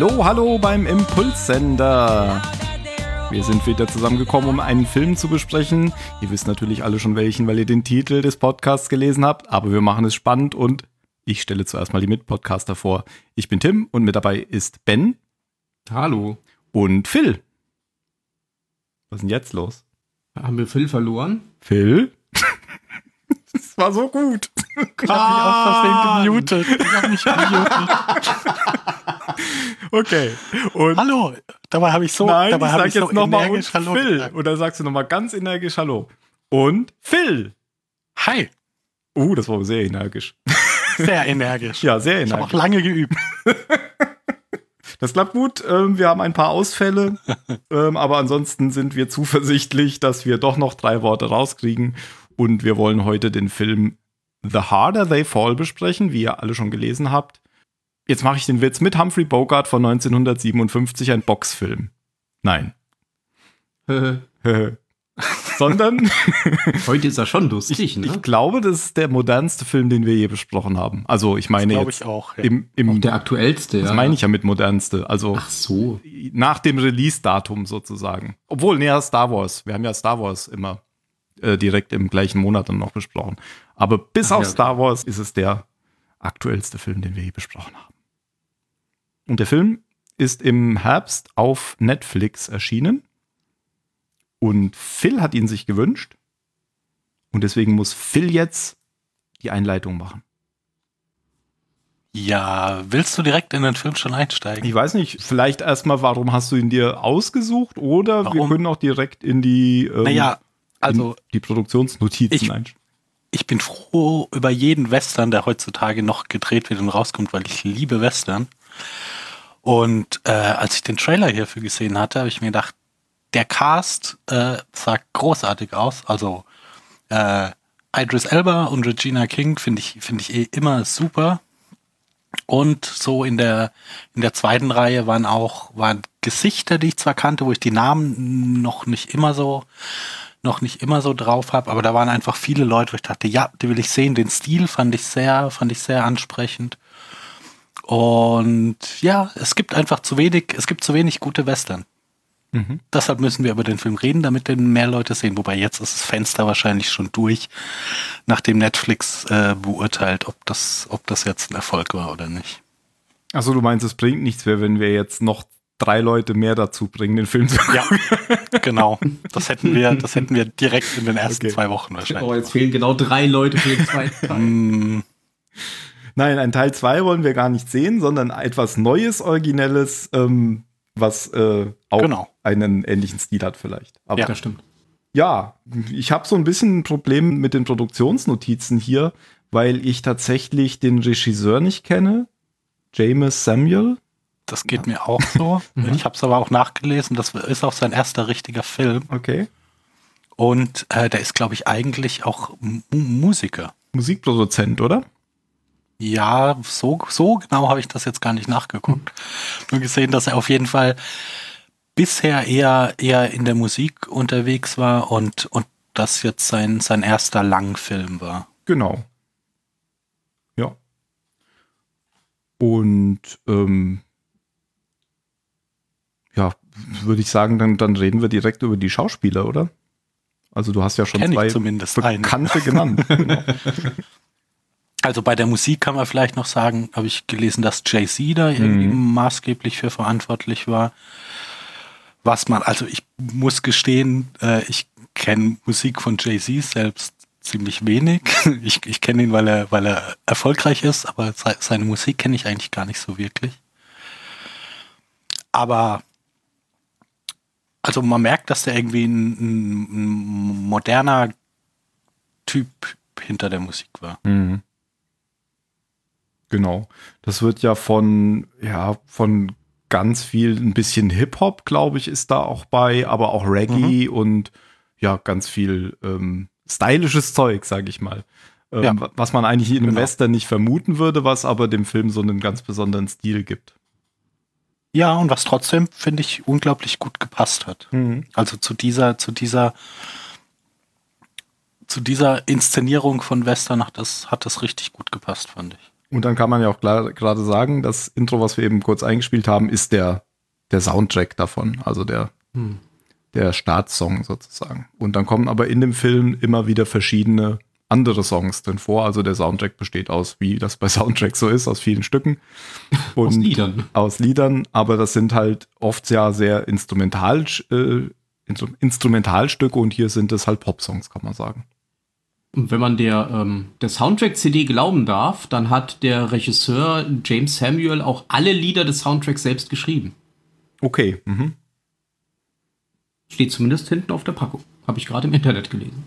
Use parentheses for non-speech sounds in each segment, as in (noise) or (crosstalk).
Hallo, hallo beim Impulssender. Wir sind wieder zusammengekommen, um einen Film zu besprechen. Ihr wisst natürlich alle schon welchen, weil ihr den Titel des Podcasts gelesen habt, aber wir machen es spannend und ich stelle zuerst mal die Mitpodcaster vor. Ich bin Tim und mit dabei ist Ben. Hallo. Und Phil. Was ist denn jetzt los? Haben wir Phil verloren? Phil? (laughs) das war so gut. Ich hab mich aus Versehen gemutet. Ich hab mich gemutet. Okay. Und Hallo. Dabei habe ich so, Nein, dabei ich sag ich so jetzt nochmal und energisch Hallo Phil. Oder sagst du nochmal ganz energisch Hallo. Und Phil. Hi. Uh, das war sehr energisch. Sehr energisch. Ja, sehr Ich habe auch energisch. lange geübt. (laughs) Das klappt gut. Ähm, wir haben ein paar Ausfälle. ähm, aber ansonsten sind wir zuversichtlich, dass wir doch noch drei Worte rauskriegen. Und wir wollen heute den Film The Harder They Fall besprechen, wie ihr alle schon gelesen habt. Jetzt mache ich den Witz mit Humphrey Bogart von 1957, ein Boxfilm. Nein. (laughs) Sondern Heute ist er schon lustig, ne? Ich glaube, das ist der modernste Film, den wir je besprochen haben. Also ich meine Glaube jetzt ich auch. Ja. im, Auch im der aktuellste, das ja. meine ich ja mit modernste. Also Ach so. nach dem Release-Datum sozusagen. Obwohl, näher Star Wars. Wir haben ja Star Wars immer äh, direkt im gleichen Monat dann noch besprochen. Aber bis Ach auf ja, okay. Star Wars ist es der aktuellste Film, den wir je besprochen haben. Und der Film ist im Herbst auf Netflix erschienen. Und Phil hat ihn sich gewünscht. Und deswegen muss Phil jetzt die Einleitung machen. ja, willst du direkt in den Film schon einsteigen? Ich weiß nicht, vielleicht erstmal, warum hast du ihn dir ausgesucht? Oder wir Warum? können auch direkt in die, ähm, naja, also die Produktionsnotizen ich- einsteigen. Ich bin froh über jeden Western, der heutzutage noch gedreht wird und rauskommt, weil ich liebe Western. Und äh, als ich den Trailer hierfür gesehen hatte, habe ich mir gedacht, der Cast äh, sah großartig aus. Also äh, Idris Elba und Regina King finde ich finde ich eh immer super. Und so in der in der zweiten Reihe waren auch waren Gesichter, die ich zwar kannte, wo ich die Namen noch nicht immer so noch nicht immer so drauf habe, aber da waren einfach viele Leute, wo ich dachte, ja, die will ich sehen. Den Stil fand ich sehr, fand ich sehr ansprechend. Und ja, es gibt einfach zu wenig, es gibt zu wenig gute Western. Mhm. Deshalb müssen wir über den Film reden, damit den mehr Leute sehen. Wobei jetzt ist das Fenster wahrscheinlich schon durch, nachdem Netflix äh, beurteilt, ob das, ob das jetzt ein Erfolg war oder nicht. Achso, du meinst, es bringt nichts mehr, wenn wir jetzt noch drei Leute mehr dazu bringen, den Film zu Ja, genau. Das hätten wir, das hätten wir direkt in den ersten Okay. zwei Wochen wahrscheinlich. Oh, jetzt fehlen genau drei Leute für den zweiten (laughs) Teil. Mm, Nein, ein Teil 2 wollen wir gar nicht sehen, sondern etwas Neues, Originelles, ähm, was äh, auch Genau. einen ähnlichen Stil hat vielleicht. Aber Ja. Das stimmt. Ja, ich habe so ein bisschen ein Problem mit den Produktionsnotizen hier, weil ich tatsächlich den Regisseur nicht kenne. James Samuel. Das geht mir auch so. (laughs) Ich habe es aber auch nachgelesen. Das ist auch sein erster richtiger Film. Okay. Und äh, der ist, glaube ich, eigentlich auch M Musiker. Musikproduzent, oder? Ja, so, so genau habe ich das jetzt gar nicht nachgeguckt. Nur gesehen, dass er auf jeden Fall bisher eher, eher in der Musik unterwegs war und, und das jetzt sein, sein erster Langfilm war. Genau. Ja. Und ähm, ja, würde ich sagen, dann, dann reden wir direkt über die Schauspieler, oder? Also du hast ja schon Kenn ich zwei zumindest einen. Bekannte genannt. genau. (laughs) Also bei der Musik kann man vielleicht noch sagen, habe ich gelesen, dass Jay-Z da irgendwie Mhm. maßgeblich für verantwortlich war. Was man, also ich muss gestehen, äh, ich kenne Musik von Jay-Z selbst ziemlich wenig. (laughs) Ich, ich kenne ihn, weil er, weil er erfolgreich ist, aber se- seine Musik kenne ich eigentlich gar nicht so wirklich. Aber also man merkt, dass der irgendwie ein, ein, ein moderner Typ hinter der Musik war. Mhm. Genau. Das wird ja von, ja, von ganz viel, ein bisschen Hip-Hop, glaube ich, ist da auch bei, aber auch Reggae und ja, ganz viel ähm, stylisches Zeug, sage ich mal. Ähm, Ja. Was man eigentlich in einem Genau. Western nicht vermuten würde, was aber dem Film so einen ganz besonderen Stil gibt. Ja, und was trotzdem, finde ich, unglaublich gut gepasst hat. Also zu dieser, zu dieser, zu dieser Inszenierung von Western hat das, hat das richtig gut gepasst, fand ich. Und dann kann man ja auch klar- gerade sagen, das Intro, was wir eben kurz eingespielt haben, ist der, der Soundtrack davon, also der, Hm. der Startsong sozusagen. Und dann kommen aber in dem Film immer wieder verschiedene andere Songs drin vor. Also der Soundtrack besteht aus, wie das bei (laughs) Soundtracks so ist, aus vielen Stücken. Aus Und- Liedern. aus Liedern, aber das sind halt oft ja sehr instrumental, äh, Instru- Instrumentalstücke und hier sind es halt Popsongs, kann man sagen. Und wenn man der, ähm, der Soundtrack-CD glauben darf, dann hat der Regisseur James Samuel auch alle Lieder des Soundtracks selbst geschrieben. Okay, mhm. Steht zumindest hinten auf der Packung. Habe ich gerade im Internet gelesen.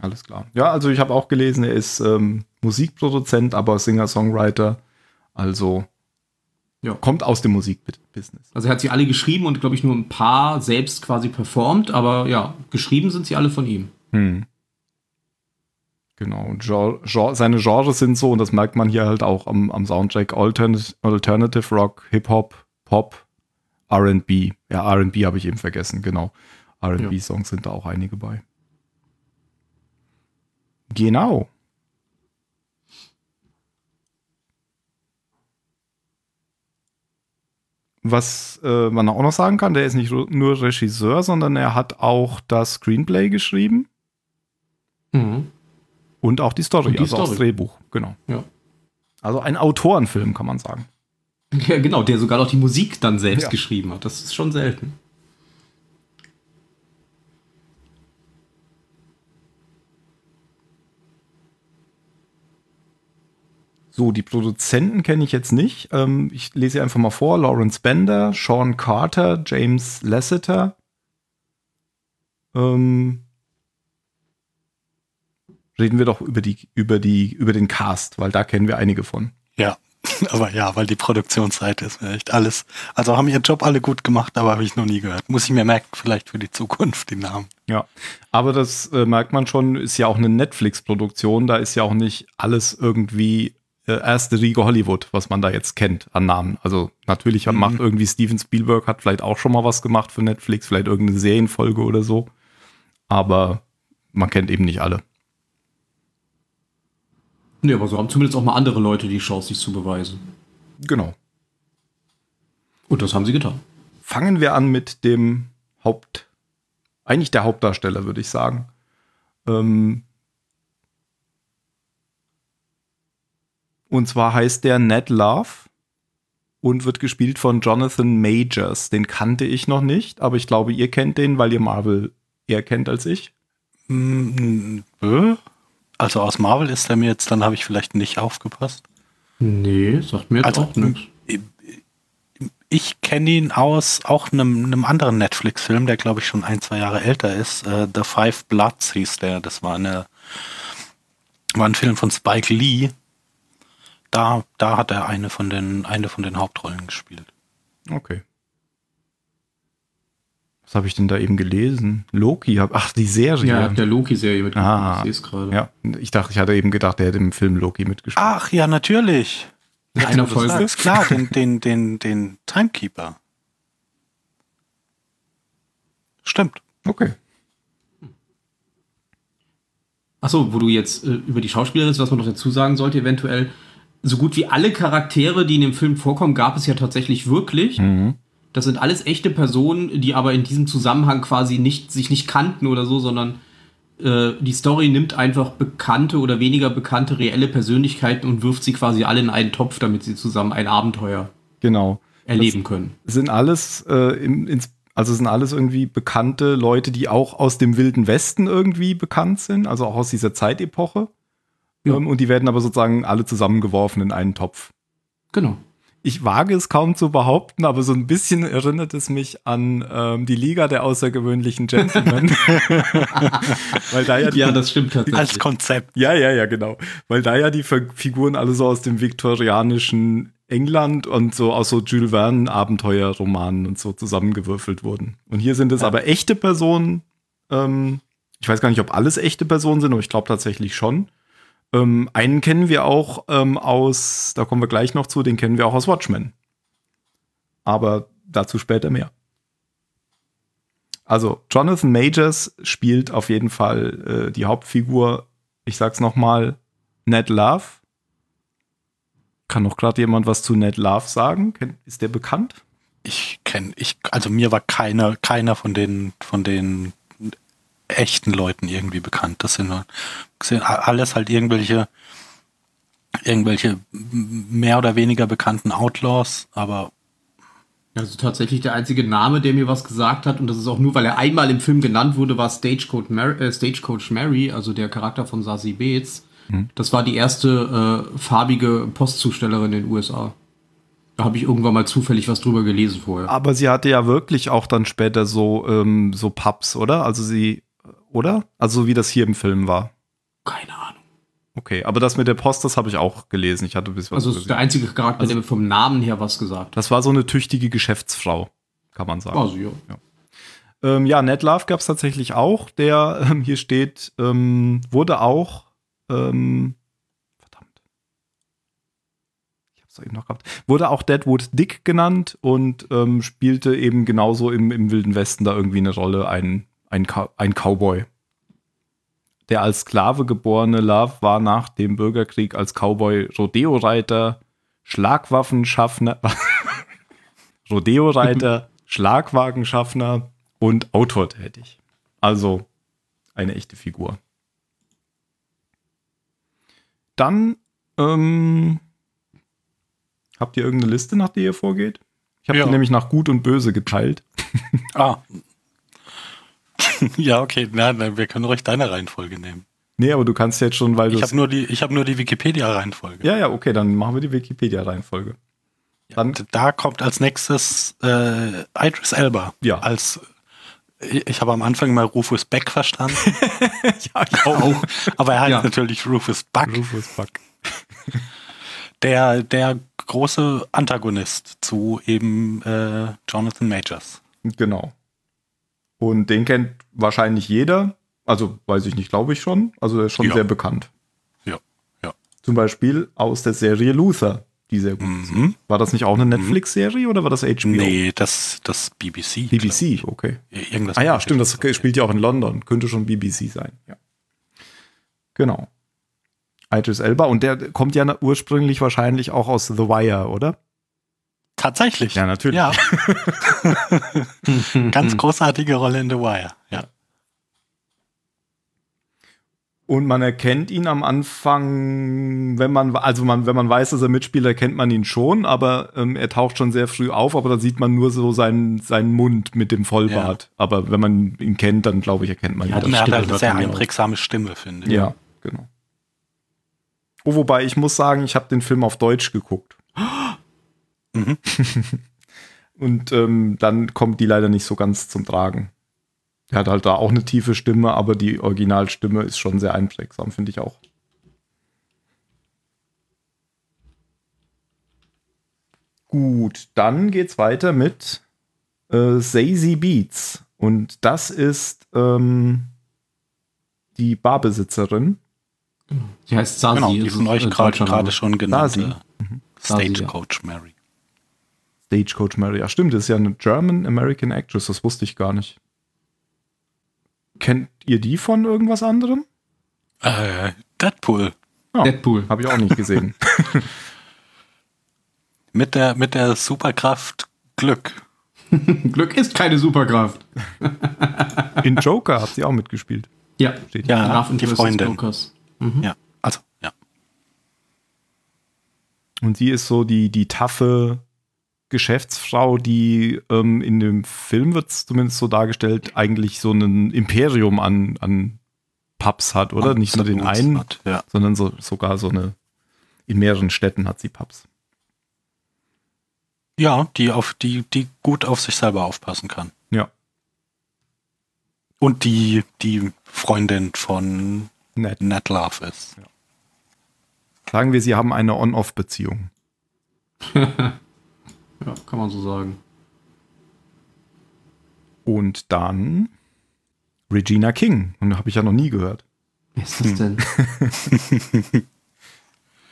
Alles klar. Ja, also ich habe auch gelesen, er ist ähm, Musikproduzent, aber Singer-Songwriter, also Ja. kommt aus dem Musikbusiness. Also er hat sie alle geschrieben und glaube ich nur ein paar selbst quasi performt, aber ja, geschrieben sind sie alle von ihm. Hm. Genau, und Gen Gen seine Genres sind so, und das merkt man hier halt auch am, am Soundtrack, Altern Alternative Rock, Hip-Hop, Pop, R&B. Ja, R&B habe ich eben vergessen, genau. R&B-Songs sind da auch einige bei. Genau. Was äh, man auch noch sagen kann, der ist nicht nur Regisseur, sondern er hat auch das Screenplay geschrieben Mhm. und auch die Story, die also auch das Story. Drehbuch, genau. Ja. Also ein Autorenfilm, kann man sagen. ja, genau, der sogar noch die Musik dann selbst Ja. geschrieben hat. Das ist schon selten. So, die Produzenten kenne ich jetzt nicht. Ähm, ich lese sie einfach mal vor. Lawrence Bender, Sean Carter, James Lasseter. Ähm, reden wir doch über, die, über, die, über den Cast, weil da kennen wir einige von. Ja, (laughs) aber ja, weil die Produktionsseite ist mir echt alles. Also haben ihren Job alle gut gemacht, aber habe ich noch nie gehört. Muss ich mir merken, vielleicht für die Zukunft die Namen. Ja, aber das äh, merkt man schon, ist ja auch eine Netflix-Produktion. Da ist ja auch nicht alles irgendwie erste Riege Hollywood, was man da jetzt kennt an Namen. Also natürlich hat, Mhm. macht irgendwie Steven Spielberg, hat vielleicht auch schon mal was gemacht für Netflix, vielleicht irgendeine Serienfolge oder so. Aber man kennt eben nicht alle. Nee, aber so haben zumindest auch mal andere Leute die Chance, sich zu beweisen. Genau. Und das haben sie getan. Fangen wir an mit dem Haupt, eigentlich der Hauptdarsteller, würde ich sagen. Ähm und zwar heißt der Ned Love und wird gespielt von Jonathan Majors. Den kannte ich noch nicht, aber ich glaube, ihr kennt den, weil ihr Marvel eher kennt als ich. Mm, äh? Also aus Marvel ist er mir jetzt, dann habe ich vielleicht nicht aufgepasst. Nee, sagt mir jetzt Also, auch nichts. Ich kenne ihn aus auch einem, einem anderen Netflix-Film, der glaube ich schon ein, zwei Jahre älter ist. Äh, The Five Bloods hieß der. Das war eine war ein Film von Spike Lee. Da, da hat er eine von den, eine von den Hauptrollen gespielt. Okay. Was habe ich denn da eben gelesen? Loki, hab, ach, die Serie. Ja, er hat der Loki-Serie mitgemacht. Ah. Ich sehe es gerade. Ja, ich dachte, ich hatte eben gedacht, der hätte im Film Loki mitgespielt. Ach ja, natürlich. In einer Folge. sagst, klar, den, den, den, den Timekeeper. Stimmt. Okay. Achso, wo du jetzt äh, über die Schauspielerin, was man noch dazu sagen sollte, eventuell, so gut wie alle Charaktere, die in dem Film vorkommen, gab es ja tatsächlich wirklich. Mhm. Das sind alles echte Personen, die aber in diesem Zusammenhang quasi nicht, sich nicht kannten oder so, sondern äh, die Story nimmt einfach bekannte oder weniger bekannte reelle Persönlichkeiten und wirft sie quasi alle in einen Topf, damit sie zusammen ein Abenteuer Genau. erleben können. Sind alles, äh, im, ins, also sind alles irgendwie bekannte Leute, die auch aus dem Wilden Westen irgendwie bekannt sind, also auch aus dieser Zeitepoche. Ja. Ähm, und die werden aber sozusagen alle zusammengeworfen in einen Topf. Genau. Ich wage es kaum zu behaupten, aber so ein bisschen erinnert es mich an ähm, die Liga der außergewöhnlichen Gentlemen. (laughs) Weil da ja die Ja, das stimmt tatsächlich. Als Konzept. Ja, ja, ja, genau. Weil da ja die Fi- Figuren alle so aus dem viktorianischen England und so aus so Jules Verne Abenteuerromanen und so zusammengewürfelt wurden. Und hier sind es aber echte Personen. Ähm, ich weiß gar nicht, ob alles echte Personen sind, aber ich glaube tatsächlich schon. Ähm, einen kennen wir auch ähm, aus, da kommen wir gleich noch zu, den kennen wir auch aus Watchmen. Aber dazu später mehr. Also, Jonathan Majors spielt auf jeden Fall äh, die Hauptfigur, ich sag's nochmal, Ned Love. Kann noch gerade jemand was zu Ned Love sagen? Ist der bekannt? Ich kenne, ich, also mir war keiner, keiner von den, von den echten Leuten irgendwie bekannt. Das sind, alles halt irgendwelche, irgendwelche mehr oder weniger bekannten Outlaws, aber Also tatsächlich der einzige Name, der mir was gesagt hat, und das ist auch nur, weil er einmal im Film genannt wurde, war Stagecoach Mary, äh, Stagecoach Mary also der Charakter von Sassy Bates. Das war die erste äh, farbige Postzustellerin in den USA. Da habe ich irgendwann mal zufällig was drüber gelesen vorher. Aber sie hatte ja wirklich auch dann später so, ähm, so Pubs, oder? Also sie, oder? Also wie das hier im Film war. Keine Ahnung. Okay, aber das mit der Post, das habe ich auch gelesen. Ich hatte ein bisschen was Also ist der einzige Charakter, der mir vom Namen her was gesagt hat. Das war so eine tüchtige Geschäftsfrau, kann man sagen. Also ja. Ähm, ja, Ned Love gab es tatsächlich auch. Der ähm, hier steht, ähm, wurde auch, ähm, verdammt, ich hab's doch eben noch gehabt, wurde auch Deadwood Dick genannt und ähm, spielte eben genauso im, im Wilden Westen da irgendwie eine Rolle, ein, ein, ein Cowboy. Der als Sklave geborene Love war nach dem Bürgerkrieg als Cowboy Rodeo-Reiter, Schlagwaffenschaffner, (laughs) Rodeo-Reiter, Schlagwagenschaffner und Autor tätig. Also eine echte Figur. Dann ähm, habt ihr irgendeine Liste, nach der ihr vorgeht? Ich habe Ja. die nämlich nach Gut und Böse geteilt. ah. (laughs) (laughs) ja, okay, na, na, wir können ruhig deine Reihenfolge nehmen. Nee, aber du kannst jetzt schon, weil du Ich habe nur die, ich habe nur die Wikipedia-Reihenfolge. Ja, ja, okay, dann machen wir die Wikipedia-Reihenfolge. Dann, Da kommt als nächstes äh, Idris Elba. Ja. Als ich, ich habe am Anfang mal Rufus Beck verstanden. (laughs) ja, ich auch. Aber er heißt Ja. natürlich Rufus Buck. Rufus Buck. (laughs) Der, der große Antagonist zu eben äh, Jonathan Majors. Genau. Und den kennt wahrscheinlich jeder. Also, weiß ich nicht, glaube ich schon. Also, der ist schon Ja. sehr bekannt. Ja, ja. Zum Beispiel aus der Serie Luther, die sehr gut ist. Mhm. War das nicht auch eine Netflix-Serie oder war das HBO? Nee, das, das BBC. BBC, okay. Irgendwas Ah ja, stimmt, das spielt ja auch in London. Könnte schon BBC sein, ja. Genau. Idris Elba und der kommt ja ursprünglich wahrscheinlich auch aus The Wire, oder? Tatsächlich. Ja, natürlich. Ja. (laughs) Ganz großartige Rolle in The Wire. Ja. Und man erkennt ihn am Anfang, wenn man, also man, wenn man weiß, dass er mitspielt, erkennt man ihn schon, aber ähm, er taucht schon sehr früh auf, aber da sieht man nur so seinen, seinen Mund mit dem Vollbart. Aber wenn man ihn kennt, dann glaube ich, erkennt man Ja, ihn. Er hat halt eine hört sehr ja einprägsame Stimme, finde ich. Ja, genau. Oh, wobei ich muss sagen, ich habe den Film auf Deutsch geguckt. (gasps) Mhm. (laughs) Und ähm, dann kommt die leider nicht so ganz zum Tragen. Er hat halt da auch eine tiefe Stimme, aber die Originalstimme ist schon sehr einprägsam, finde ich auch. Gut, dann geht's weiter mit äh, Zazie Beats. Und das ist ähm, die Barbesitzerin. Sie heißt Sasi. Genau, die ist von euch gerade schon genannte. Stasi, ja. Stagecoach Mary. Stagecoach Mary. Ja, stimmt, das ist ja eine German American Actress, das wusste ich gar nicht. Kennt ihr die von irgendwas anderem? Äh, Deadpool. Ja, Deadpool. Habe ich auch nicht gesehen. (laughs) Mit der, mit der Superkraft Glück. (laughs) Glück ist keine Superkraft. (laughs) In Joker hat sie auch mitgespielt. Ja, Steht Ja, Love die Interest des Freundin. Jokers. Ja, also, ja. Und sie ist so die, die taffe Geschäftsfrau, die ähm, in dem Film wird es zumindest so dargestellt, eigentlich so ein Imperium an, an Pubs hat, oder? Nicht nur den einen, Hat, Ja. sondern so, sogar so eine, in mehreren Städten hat sie Pubs. ja, die auf die, die gut auf sich selber aufpassen kann. Ja, Und die, die Freundin von nett. Ned Love ist. Sagen wir, sie haben eine On-Off-Beziehung. (laughs) Ja, kann man so sagen. Und dann Regina King. Und habe ich ja noch nie gehört. Wer ist das denn? (laughs)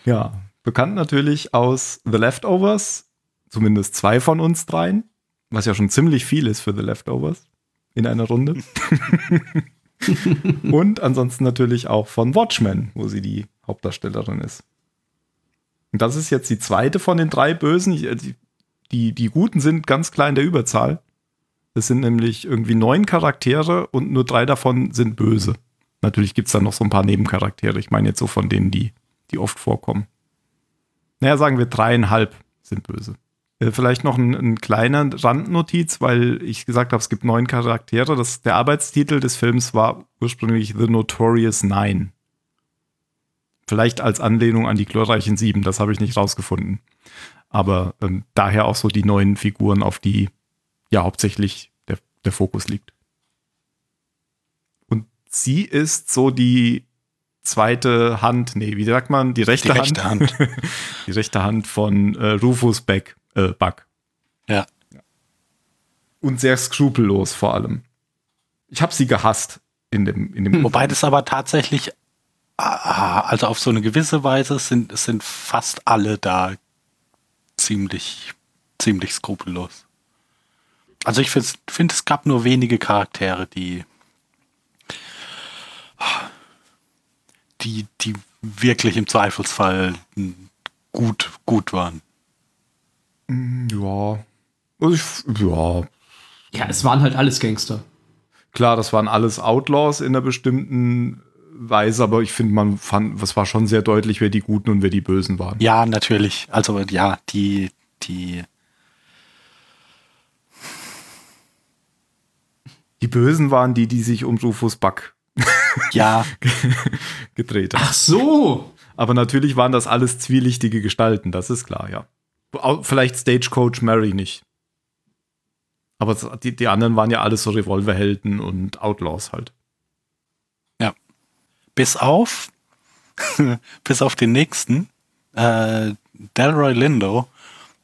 Ja, bekannt natürlich aus The Leftovers. Zumindest zwei von uns dreien. Was ja schon ziemlich viel ist für The Leftovers in einer Runde. (laughs) Und ansonsten natürlich auch von Watchmen, wo sie die Hauptdarstellerin ist. Und das ist jetzt die zweite von den drei Bösen. Die, die, die Guten sind ganz klar in der Überzahl. Es sind nämlich irgendwie neun Charaktere und nur drei davon sind böse. Natürlich gibt es dann noch so ein paar Nebencharaktere. Ich meine jetzt so von denen, die, die oft vorkommen. Naja, sagen wir dreieinhalb sind böse. Äh, vielleicht noch ein, ein kleiner Randnotiz, weil ich gesagt habe, es gibt neun Charaktere. Das, der Arbeitstitel des Films war ursprünglich The Notorious Nine. Vielleicht als Anlehnung an die glorreichen Sieben, das habe ich nicht rausgefunden. Aber ähm, daher auch so die neuen Figuren, auf die ja hauptsächlich der, der Fokus liegt. Und sie ist so die zweite Hand, nee, wie sagt man, die rechte, die rechte Hand. Hand. (laughs) die rechte Hand von äh, Rufus Beck, äh, Buck. Ja. Und sehr skrupellos vor allem. Ich habe sie gehasst in dem, in dem. Wobei das aber tatsächlich, ah, also auf so eine gewisse Weise sind, sind fast alle da ziemlich, ziemlich skrupellos. Also ich finde, find, es gab nur wenige Charaktere, die, die, die wirklich im Zweifelsfall gut, gut waren. Mm, ja. Also ich, ja. Ja, es waren halt alles Gangster. Klar, das waren alles Outlaws in einer bestimmten Weise, aber ich finde, man fand, es war schon sehr deutlich, wer die Guten und wer die Bösen waren. Ja, natürlich. Also ja, die, die. Die Bösen waren die, die sich um Rufus Buck ja. (laughs) gedreht haben. Ach so! Aber natürlich waren das alles zwielichtige Gestalten, das ist klar, ja. Vielleicht Stagecoach Mary nicht. Aber die, die anderen waren ja alles so Revolverhelden und Outlaws halt. Ja. Bis auf, (laughs) bis auf den nächsten, äh, Delroy Lindo,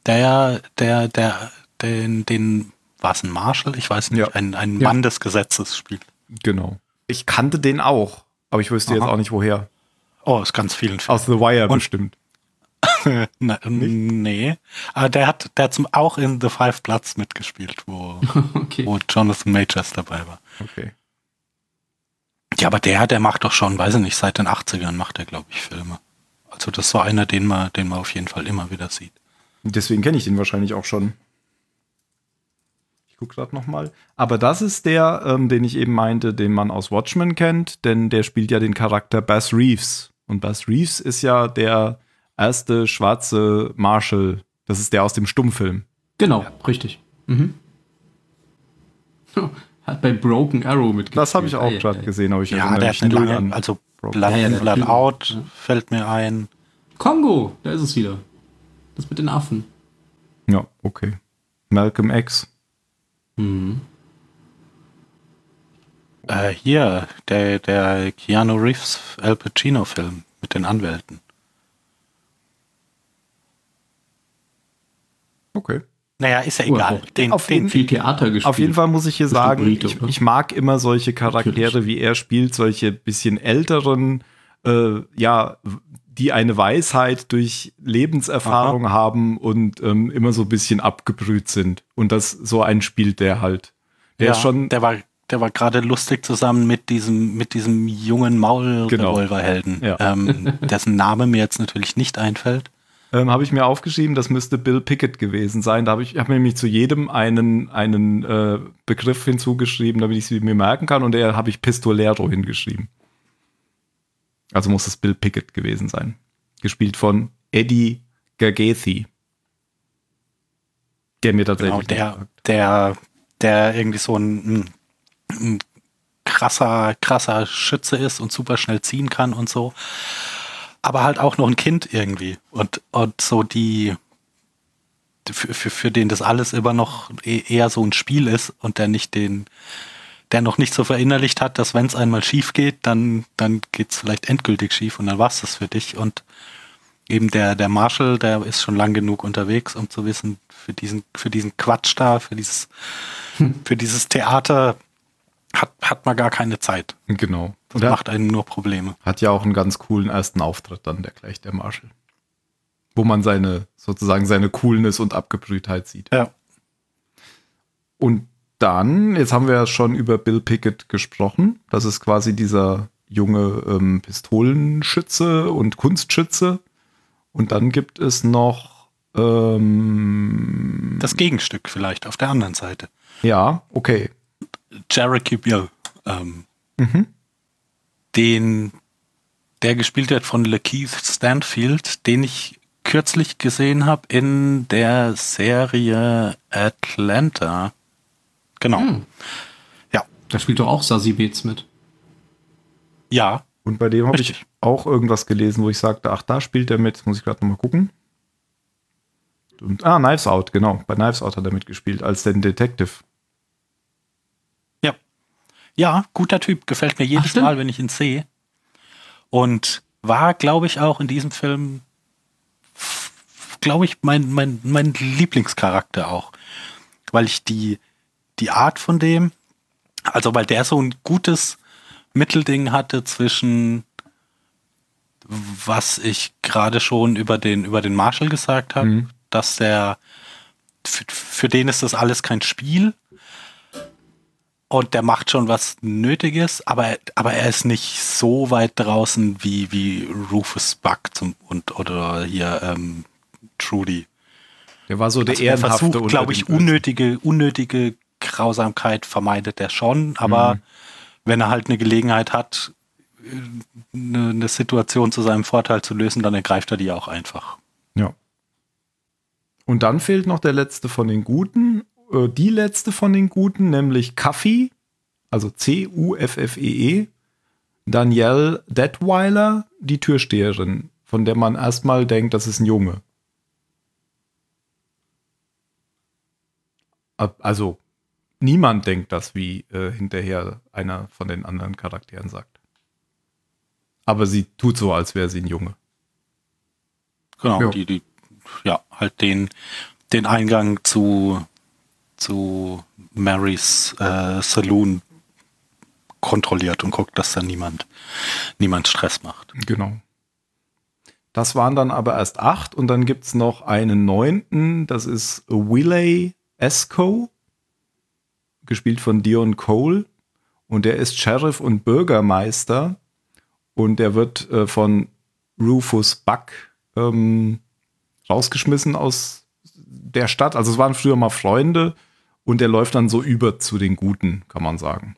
der, der, der, den, den, war es ein Marshall? Ich weiß nicht, ja. ein, ein Mann des Gesetzes spielt. Genau. Ich kannte den auch, aber ich wüsste Aha. jetzt auch nicht woher. Oh, aus ganz vielen Filmen. Aus The Wire Und, bestimmt. (laughs) Na, nee. Aber der hat, der hat zum, auch in The Five Bloods mitgespielt, wo, (laughs) okay. wo Jonathan Majors dabei war. Okay. Ja, aber der, der macht doch schon, weiß ich nicht, seit den 80ern macht er, glaube ich, Filme. Also das ist so einer, den man, den man auf jeden Fall immer wieder sieht. Deswegen kenne ich den wahrscheinlich auch schon. Ich gucke gerade nochmal. Aber das ist der, ähm, den ich eben meinte, den man aus Watchmen kennt, denn der spielt ja den Charakter Bass Reeves. Und Bass Reeves ist ja der erste schwarze Marshall. Das ist der aus dem Stummfilm. Genau, ja. richtig. Mhm. (laughs) Hat bei Broken Arrow mitgespielt. Das habe ich auch gerade gesehen, aber ich ja, der hat eine lange, an. also Blood, ja, ja, Blood Out ja. fällt mir ein. Kongo, da ist es wieder. Das mit den Affen. Ja, okay. Malcolm X. Mhm. Äh, hier, der, der Keanu Reeves Al Pacino-Film mit den Anwälten. Okay. Naja, ist ja egal. Den, auf den, viel Theater gespielt. Auf jeden Fall muss ich hier sagen, ich, ich, mag immer solche Charaktere, Natürlich. wie er spielt, solche bisschen älteren, äh, ja, die eine Weisheit durch Lebenserfahrung Aha. haben und ähm, immer so ein bisschen abgebrüht sind. Und das so ein spielt der halt. Der ja, ist schon. Der war, der war gerade lustig zusammen mit diesem, mit diesem jungen Maulrevolverhelden, genau. ja. ähm, (laughs) dessen Name mir jetzt natürlich nicht einfällt ähm, habe ich mir aufgeschrieben, das müsste Bill Pickett gewesen sein. Da habe ich, hab mir nämlich zu jedem einen, einen äh, Begriff hinzugeschrieben, damit ich sie mir merken kann. Und der habe ich Pistolero hingeschrieben. Also muss es Bill Pickett gewesen sein. Gespielt von Eddie Gagethi. Der mir tatsächlich. Genau, der, der, der irgendwie so ein, ein krasser, krasser Schütze ist und super schnell ziehen kann und so aber halt auch noch ein Kind irgendwie. Und, und so die, für, für, für den das alles immer noch e, eher so ein Spiel ist und der nicht den, der noch nicht so verinnerlicht hat, dass wenn es einmal schief geht, dann, dann geht es vielleicht endgültig schief und dann war es das für dich. Und eben der, der Marshall, der ist schon lang genug unterwegs, um zu wissen, für diesen, für diesen Quatsch da, für dieses, hm. für dieses Theater hat, hat man gar keine Zeit. Genau. Das und macht einem nur Probleme. Hat ja auch einen ganz coolen ersten Auftritt dann, der gleich der Marshall. Wo man seine, sozusagen seine Coolness und Abgebrühtheit sieht. Ja. Und dann, jetzt haben wir ja schon über Bill Pickett gesprochen. Das ist quasi dieser junge ähm, Pistolenschütze und Kunstschütze. Und dann gibt es noch ähm, Das Gegenstück vielleicht auf der anderen Seite. ja, okay. Jericho Biel, ähm, Mhm. Den, der gespielt wird von Lakeith Stanfield, den ich kürzlich gesehen habe in der Serie Atlanta. Genau. Hm. Ja. Da spielt doch auch Sassy Beats mit. Ja, Und bei dem habe ich auch irgendwas gelesen, wo ich sagte, ach, da spielt er mit. Jetzt muss ich gerade nochmal gucken. Und, ah, Knives Out, genau. Bei Knives Out hat er mitgespielt, als den Detective. Ja. Guter Typ. Gefällt mir jedes stimmt. Mal, wenn ich ihn sehe. Und war, glaube ich, auch in diesem Film, glaube ich, mein, mein, mein Lieblingscharakter auch. Weil ich die, die Art von dem, also weil der so ein gutes Mittelding hatte zwischen was ich gerade schon über den, über den Marshall gesagt habe, Mhm. dass der, für, für den ist das alles kein Spiel, und der macht schon was Nötiges, aber, aber er ist nicht so weit draußen wie, wie Rufus Buck zum, und, oder hier ähm, Trudy. Der war so der Also Ehrenhafte. versucht, glaube ich, unnötige, unnötige Grausamkeit vermeidet er schon, aber Mhm. wenn er halt eine Gelegenheit hat, eine, eine Situation zu seinem Vorteil zu lösen, dann ergreift er die auch einfach. Ja. Und dann fehlt noch der letzte von den Guten, äh, die letzte von den Guten, nämlich Cuffy, also C-U-F-F-E-E, E, Danielle Detweiler, die Türsteherin, von der man erstmal denkt, das ist ein Junge. Also, niemand denkt das, wie äh, hinterher einer von den anderen Charakteren sagt. Aber sie tut so, als wäre sie ein Junge. Genau, Ja. die, die, ja, halt den, den Eingang zu, zu Marys äh, Saloon kontrolliert und guckt, dass da niemand, niemand Stress macht. Genau. Das waren dann aber erst acht und dann gibt es noch einen neunten, das ist Willey Esco, gespielt von Dion Cole. Und der ist Sheriff und Bürgermeister und der wird äh, von Rufus Buck ähm, rausgeschmissen aus der Stadt. Also es waren früher mal Freunde und der läuft dann so über zu den Guten, kann man sagen.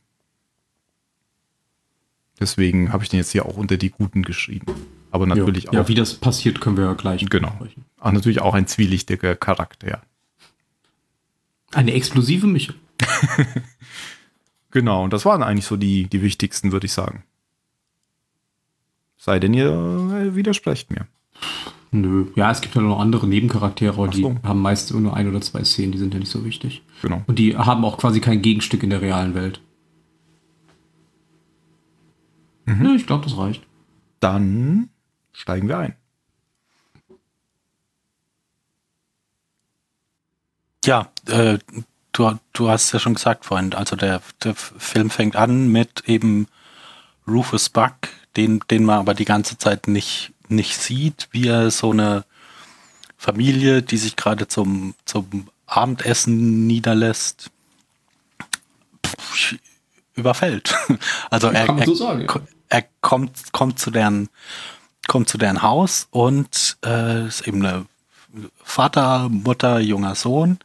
Deswegen habe ich den jetzt hier auch unter die Guten geschrieben. Aber natürlich ja, auch. Ja, wie das passiert, können wir ja gleich Genau. besprechen. Auch natürlich auch ein zwielichtiger Charakter. Eine explosive Mischung. (laughs) Genau, und das waren eigentlich so die, die wichtigsten, würde ich sagen. Sei denn, ihr äh, widersprecht mir. Nö. Ja, es gibt ja noch andere Nebencharaktere, Ach die so. haben meist nur ein oder zwei Szenen, die sind ja nicht so wichtig. Genau. Und die haben auch quasi kein Gegenstück in der realen Welt. Mhm. Nö, ich glaube, das reicht. Dann steigen wir ein. Ja, äh, du, du hast ja schon gesagt vorhin, also der, der Film fängt an mit eben Rufus Buck, den, den man aber die ganze Zeit nicht, nicht sieht, wie er so eine Familie, die sich gerade zum, zum Abendessen niederlässt, überfällt. (laughs) Also er, er, sagen, ja. er kommt, kommt zu deren, kommt zu deren Haus und äh, ist eben eine Vater, Mutter, junger Sohn.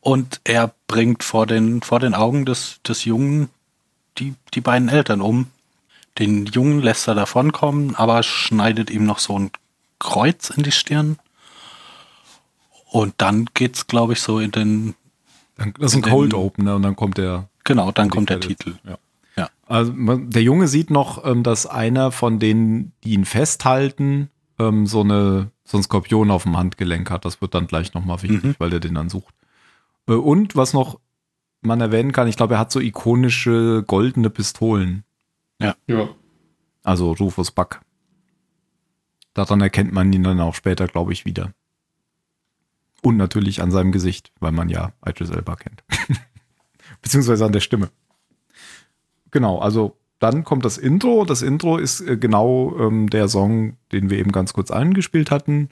Und er bringt vor den, vor den Augen des, des Jungen die, die beiden Eltern um. Den Jungen lässt er davonkommen, aber schneidet ihm noch so ein Kreuz in die Stirn. Und dann geht's, glaube ich, so in den, Dann, das ist ein Den- Cold Opener und dann kommt der. genau, dann kommt der. Titel. Ja. Ja. Also der Junge sieht noch, ähm, dass einer von denen, die ihn festhalten, ähm, so, eine, so ein Skorpion auf dem Handgelenk hat. Das wird dann gleich nochmal wichtig, Mhm. weil er den dann sucht. Äh, und was noch man erwähnen kann, ich glaube, er hat so ikonische goldene Pistolen. Ja. Also Rufus Buck. Daran erkennt man ihn dann auch später, glaube ich, wieder. Und natürlich an seinem Gesicht, weil man ja Idris Elba kennt. (laughs) Beziehungsweise an der Stimme. Genau, also dann kommt das Intro. Das Intro ist äh, genau ähm, der Song, den wir eben ganz kurz angespielt hatten.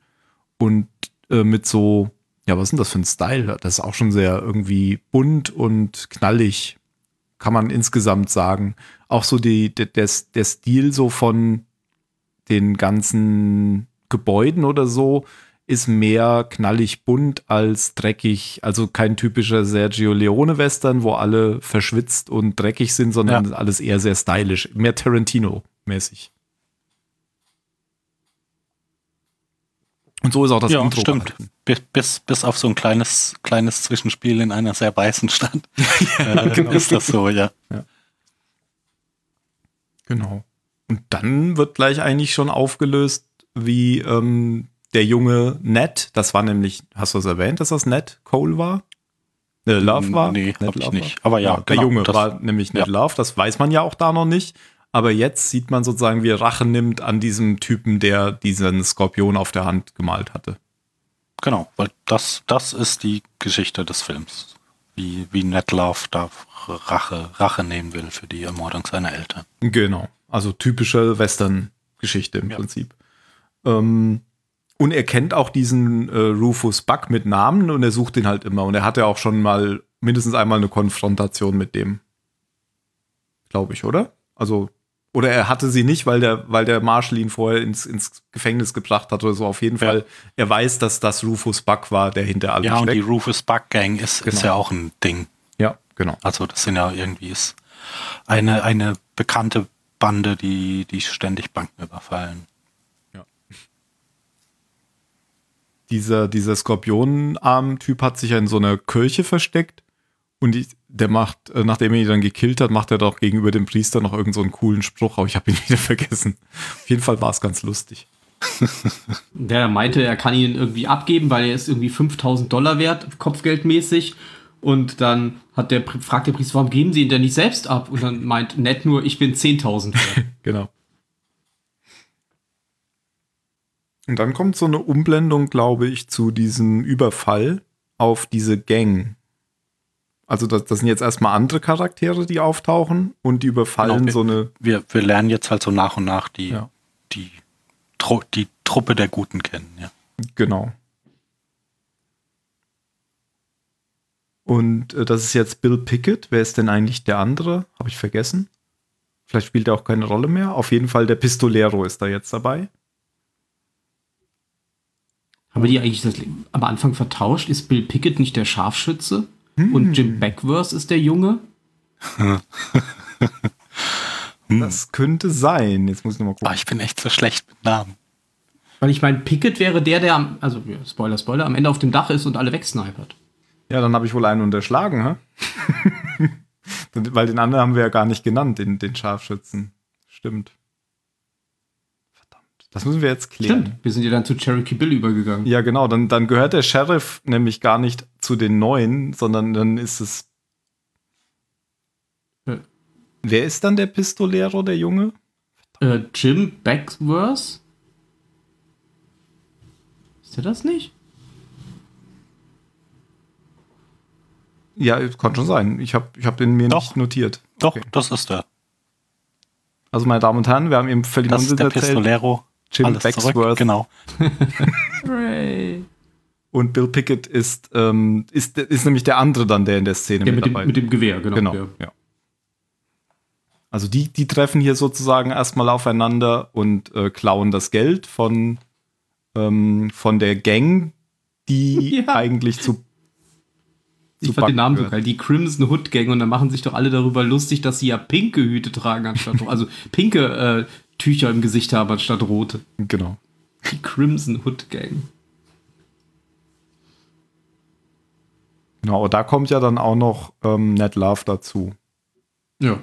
Und äh, mit so, ja, was ist denn das für ein Style? Das ist auch schon sehr irgendwie bunt und knallig, kann man insgesamt sagen. Auch so die, der, der, Stil so von den ganzen Gebäuden oder so ist mehr knallig bunt als dreckig. Also kein typischer Sergio Leone-Western, wo alle verschwitzt und dreckig sind, sondern Ja. alles eher sehr stylisch. Mehr Tarantino-mäßig. Und so ist auch das ja, Intro. stimmt. gehalten. Bis, bis, bis auf so ein kleines, kleines Zwischenspiel in einer sehr weißen Stadt. (laughs) äh, genau. Ist das so, ja. Genau. Und dann wird gleich eigentlich schon aufgelöst, wie ähm, der junge Ned, das war nämlich, hast du es erwähnt, dass das Ned Cole war? Äh, Love war? Nee, Ned hab ich Love nicht. war? Aber ja, der genau, Junge das- war nämlich Ned ja. Love, das weiß man ja auch da noch nicht. Aber jetzt sieht man sozusagen, wie er Rache nimmt an diesem Typen, der diesen Skorpion auf der Hand gemalt hatte. Genau, weil das, das ist die Geschichte des Films. Wie, wie Ned Love da Rache, Rache nehmen will für die Ermordung seiner Eltern. Genau. Also typische Western-Geschichte im Ja. Prinzip. Ähm, und er kennt auch diesen äh, Rufus Buck mit Namen und er sucht ihn halt immer. Und er hatte auch schon mal mindestens einmal eine Konfrontation mit dem. Glaube ich, oder? Also, oder er hatte sie nicht, weil der, weil der Marshall ihn vorher ins, ins Gefängnis gebracht hat oder so. Auf jeden Ja. Fall, er weiß, dass das Rufus Buck war, der hinter allem Ja, und die steckt. Rufus Buck Gang ist, ist Genau. ja auch ein Ding. Ja, genau. Also das sind ja irgendwie ist eine, eine bekannte Bande, die, die ständig Banken überfallen. dieser, dieser Skorpionenarm-Typ hat sich ja in so einer Kirche versteckt und ich, der macht, äh, nachdem er ihn dann gekillt hat, macht er doch gegenüber dem Priester noch irgendeinen so einen coolen Spruch, aber ich habe ihn (laughs) wieder vergessen. Auf jeden Fall war es ganz lustig. (laughs) Der meinte, er kann ihn irgendwie abgeben, weil er ist irgendwie 5000 Dollar wert, kopfgeldmäßig. Und dann hat der, fragt der Priester, warum geben Sie ihn denn nicht selbst ab? Und dann meint Ned nur, ich bin 10.000 wert. (laughs) Genau. Und dann kommt so eine Umblendung, glaube ich, zu diesem Überfall auf diese Gang. Also das, das sind jetzt erstmal andere Charaktere, die auftauchen und die überfallen Genau. so eine Wir, wir lernen jetzt halt so nach und nach die, Ja. die, Tru die Truppe der Guten kennen. Ja. Genau. Und äh, das ist jetzt Bill Pickett. Wer ist denn eigentlich der andere? Habe ich vergessen. Vielleicht spielt er auch keine Rolle mehr. Auf jeden Fall der Pistolero ist da jetzt dabei. Haben wir die eigentlich das am Anfang vertauscht? Ist Bill Pickett nicht der Scharfschütze? Und Jim Beckworth ist der Junge? (laughs) Das könnte sein. Jetzt muss ich nochmal gucken. ich bin echt so schlecht mit Namen. Weil ich meine, Pickett wäre der, der am, also Spoiler, Spoiler, am Ende auf dem Dach ist und alle wegsnipert. Ja, dann habe ich wohl einen unterschlagen, hä? (laughs) (laughs) Weil den anderen haben wir ja gar nicht genannt, den, den Scharfschützen. Stimmt. Das müssen wir jetzt klären. Stimmt, wir sind ja dann zu Cherokee Bill übergegangen. Ja, genau. Dann, dann gehört der Sheriff nämlich gar nicht zu den Neuen, sondern dann ist es. Äh. Wer ist dann der Pistolero, der Junge? Äh, Jim Beckworth? Ist der das nicht? Ja, kann schon sein. Ich habe ich hab den mir Doch. nicht notiert. Doch, Okay. das ist der. Also, meine Damen und Herren, wir haben eben völlig Das ist Unsinn der erzählt. Pistolero. Jim Alles zurück. Becksworth. Genau. (laughs) Und Bill Pickett ist, ähm, ist, ist nämlich der andere dann, der in der Szene Der mit, mit dem, dabei ist. mit dem Gewehr, genau. Genau, ja. Also die, die treffen hier sozusagen erstmal aufeinander und äh, klauen das Geld von, ähm, von der Gang, die (laughs) Ja. eigentlich zu. Ich fand den Namen so geil, die Crimson Hood Gang und dann machen sich doch alle darüber lustig, dass sie ja pinke Hüte tragen anstatt also pinke äh, Tücher im Gesicht haben anstatt rote. Genau. Die Crimson Hood Gang. Genau, und da kommt ja dann auch noch ähm, Ned Love dazu. Ja.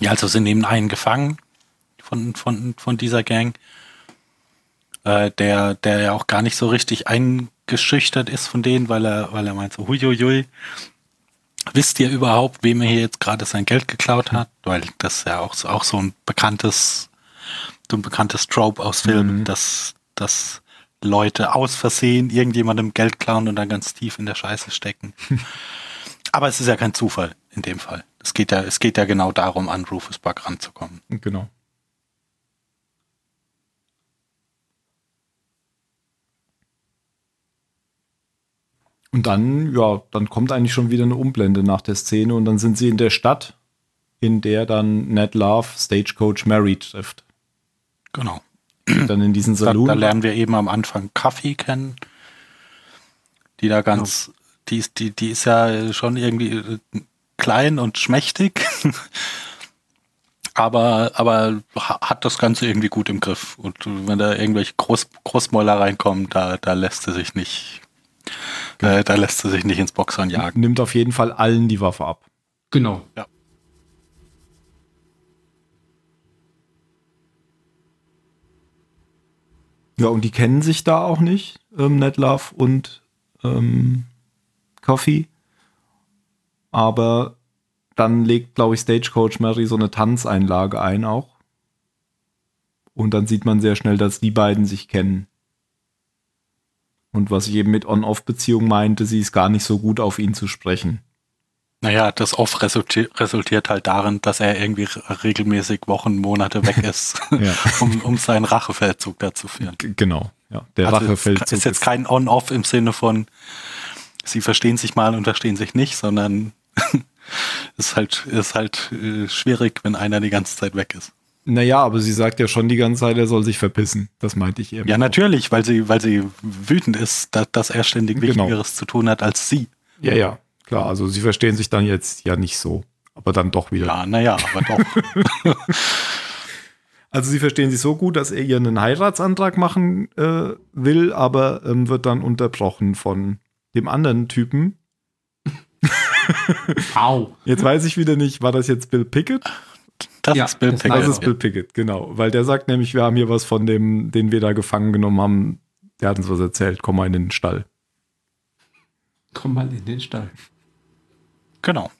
Ja, also sie nehmen einen gefangen von, von, von dieser Gang, äh, der, der ja auch gar nicht so richtig eingeschüchtert ist von denen, weil er, weil er meint so, huiuiui, wisst ihr überhaupt, wem er hier jetzt gerade sein Geld geklaut hat? Weil das ist ja auch, so- auch so ein bekanntes, so ein bekanntes Trope aus Filmen, Mhm. dass, dass Leute aus Versehen irgendjemandem Geld klauen und dann ganz tief in der Scheiße stecken. (laughs) Aber es ist ja kein Zufall in dem Fall. Es geht ja, es geht ja genau darum, an Rufus Buck ranzukommen. Genau. Und dann, ja, dann kommt eigentlich schon wieder eine Umblende nach der Szene und dann sind sie in der Stadt, in der dann Ned Love Stagecoach Mary trifft. Genau. Dann in diesen Da, Saloon. da lernen wir eben am Anfang Kaffee kennen, die da ganz, die, ist, die, die ist ja schon irgendwie äh, klein und schmächtig, (laughs) aber, aber ha- hat das Ganze irgendwie gut im Griff. Und wenn da irgendwelche Groß, Großmäuler reinkommen, da, da lässt sie sich nicht, äh, da lässt sie sich nicht ins Boxern jagen. nimmt auf jeden Fall allen die Waffe ab. Genau. Ja, und die kennen sich da auch nicht, ähm, Ned Love und ähm, Coffee. Aber dann legt, glaube ich, Stagecoach Mary so eine Tanzeinlage ein auch. Und dann sieht man sehr schnell, dass die beiden sich kennen. Und was ich eben mit On-Off-Beziehung meinte, sie ist gar nicht so gut auf ihn zu sprechen. Naja, das oft resultiert, resultiert halt darin, dass er irgendwie regelmäßig Wochen, Monate weg (laughs) ist, Ja. um, um seinen Rachefeldzug da zu führen. G genau, ja. Der Also Rachefeldzug ist jetzt kein On-Off im Sinne von, sie verstehen sich mal und verstehen sich nicht, sondern (laughs) ist halt, ist halt äh, schwierig, wenn einer die ganze Zeit weg ist. Naja, aber sie sagt ja schon die ganze Zeit, er soll sich verpissen. Das meinte ich eben. Ja, natürlich, weil sie, weil sie wütend ist, dass, dass er ständig Genau. Wichtigeres zu tun hat als sie. Ja, ja, klar. Also sie verstehen sich dann jetzt ja nicht so. Aber dann doch wieder. Ja, naja, aber doch. (laughs) Also sie verstehen sich so gut, dass er ihr einen Heiratsantrag machen äh, will, aber ähm, wird dann unterbrochen von dem anderen Typen. Au. Jetzt weiß ich wieder nicht, war das jetzt Bill Pickett? Das Ja, ist Bill Pickett. Das ist Bill Pickett, genau. Weil der sagt nämlich, wir haben hier was von dem, den wir da gefangen genommen haben. Der hat uns was erzählt, komm mal in den Stall. Komm mal in den Stall. Genau.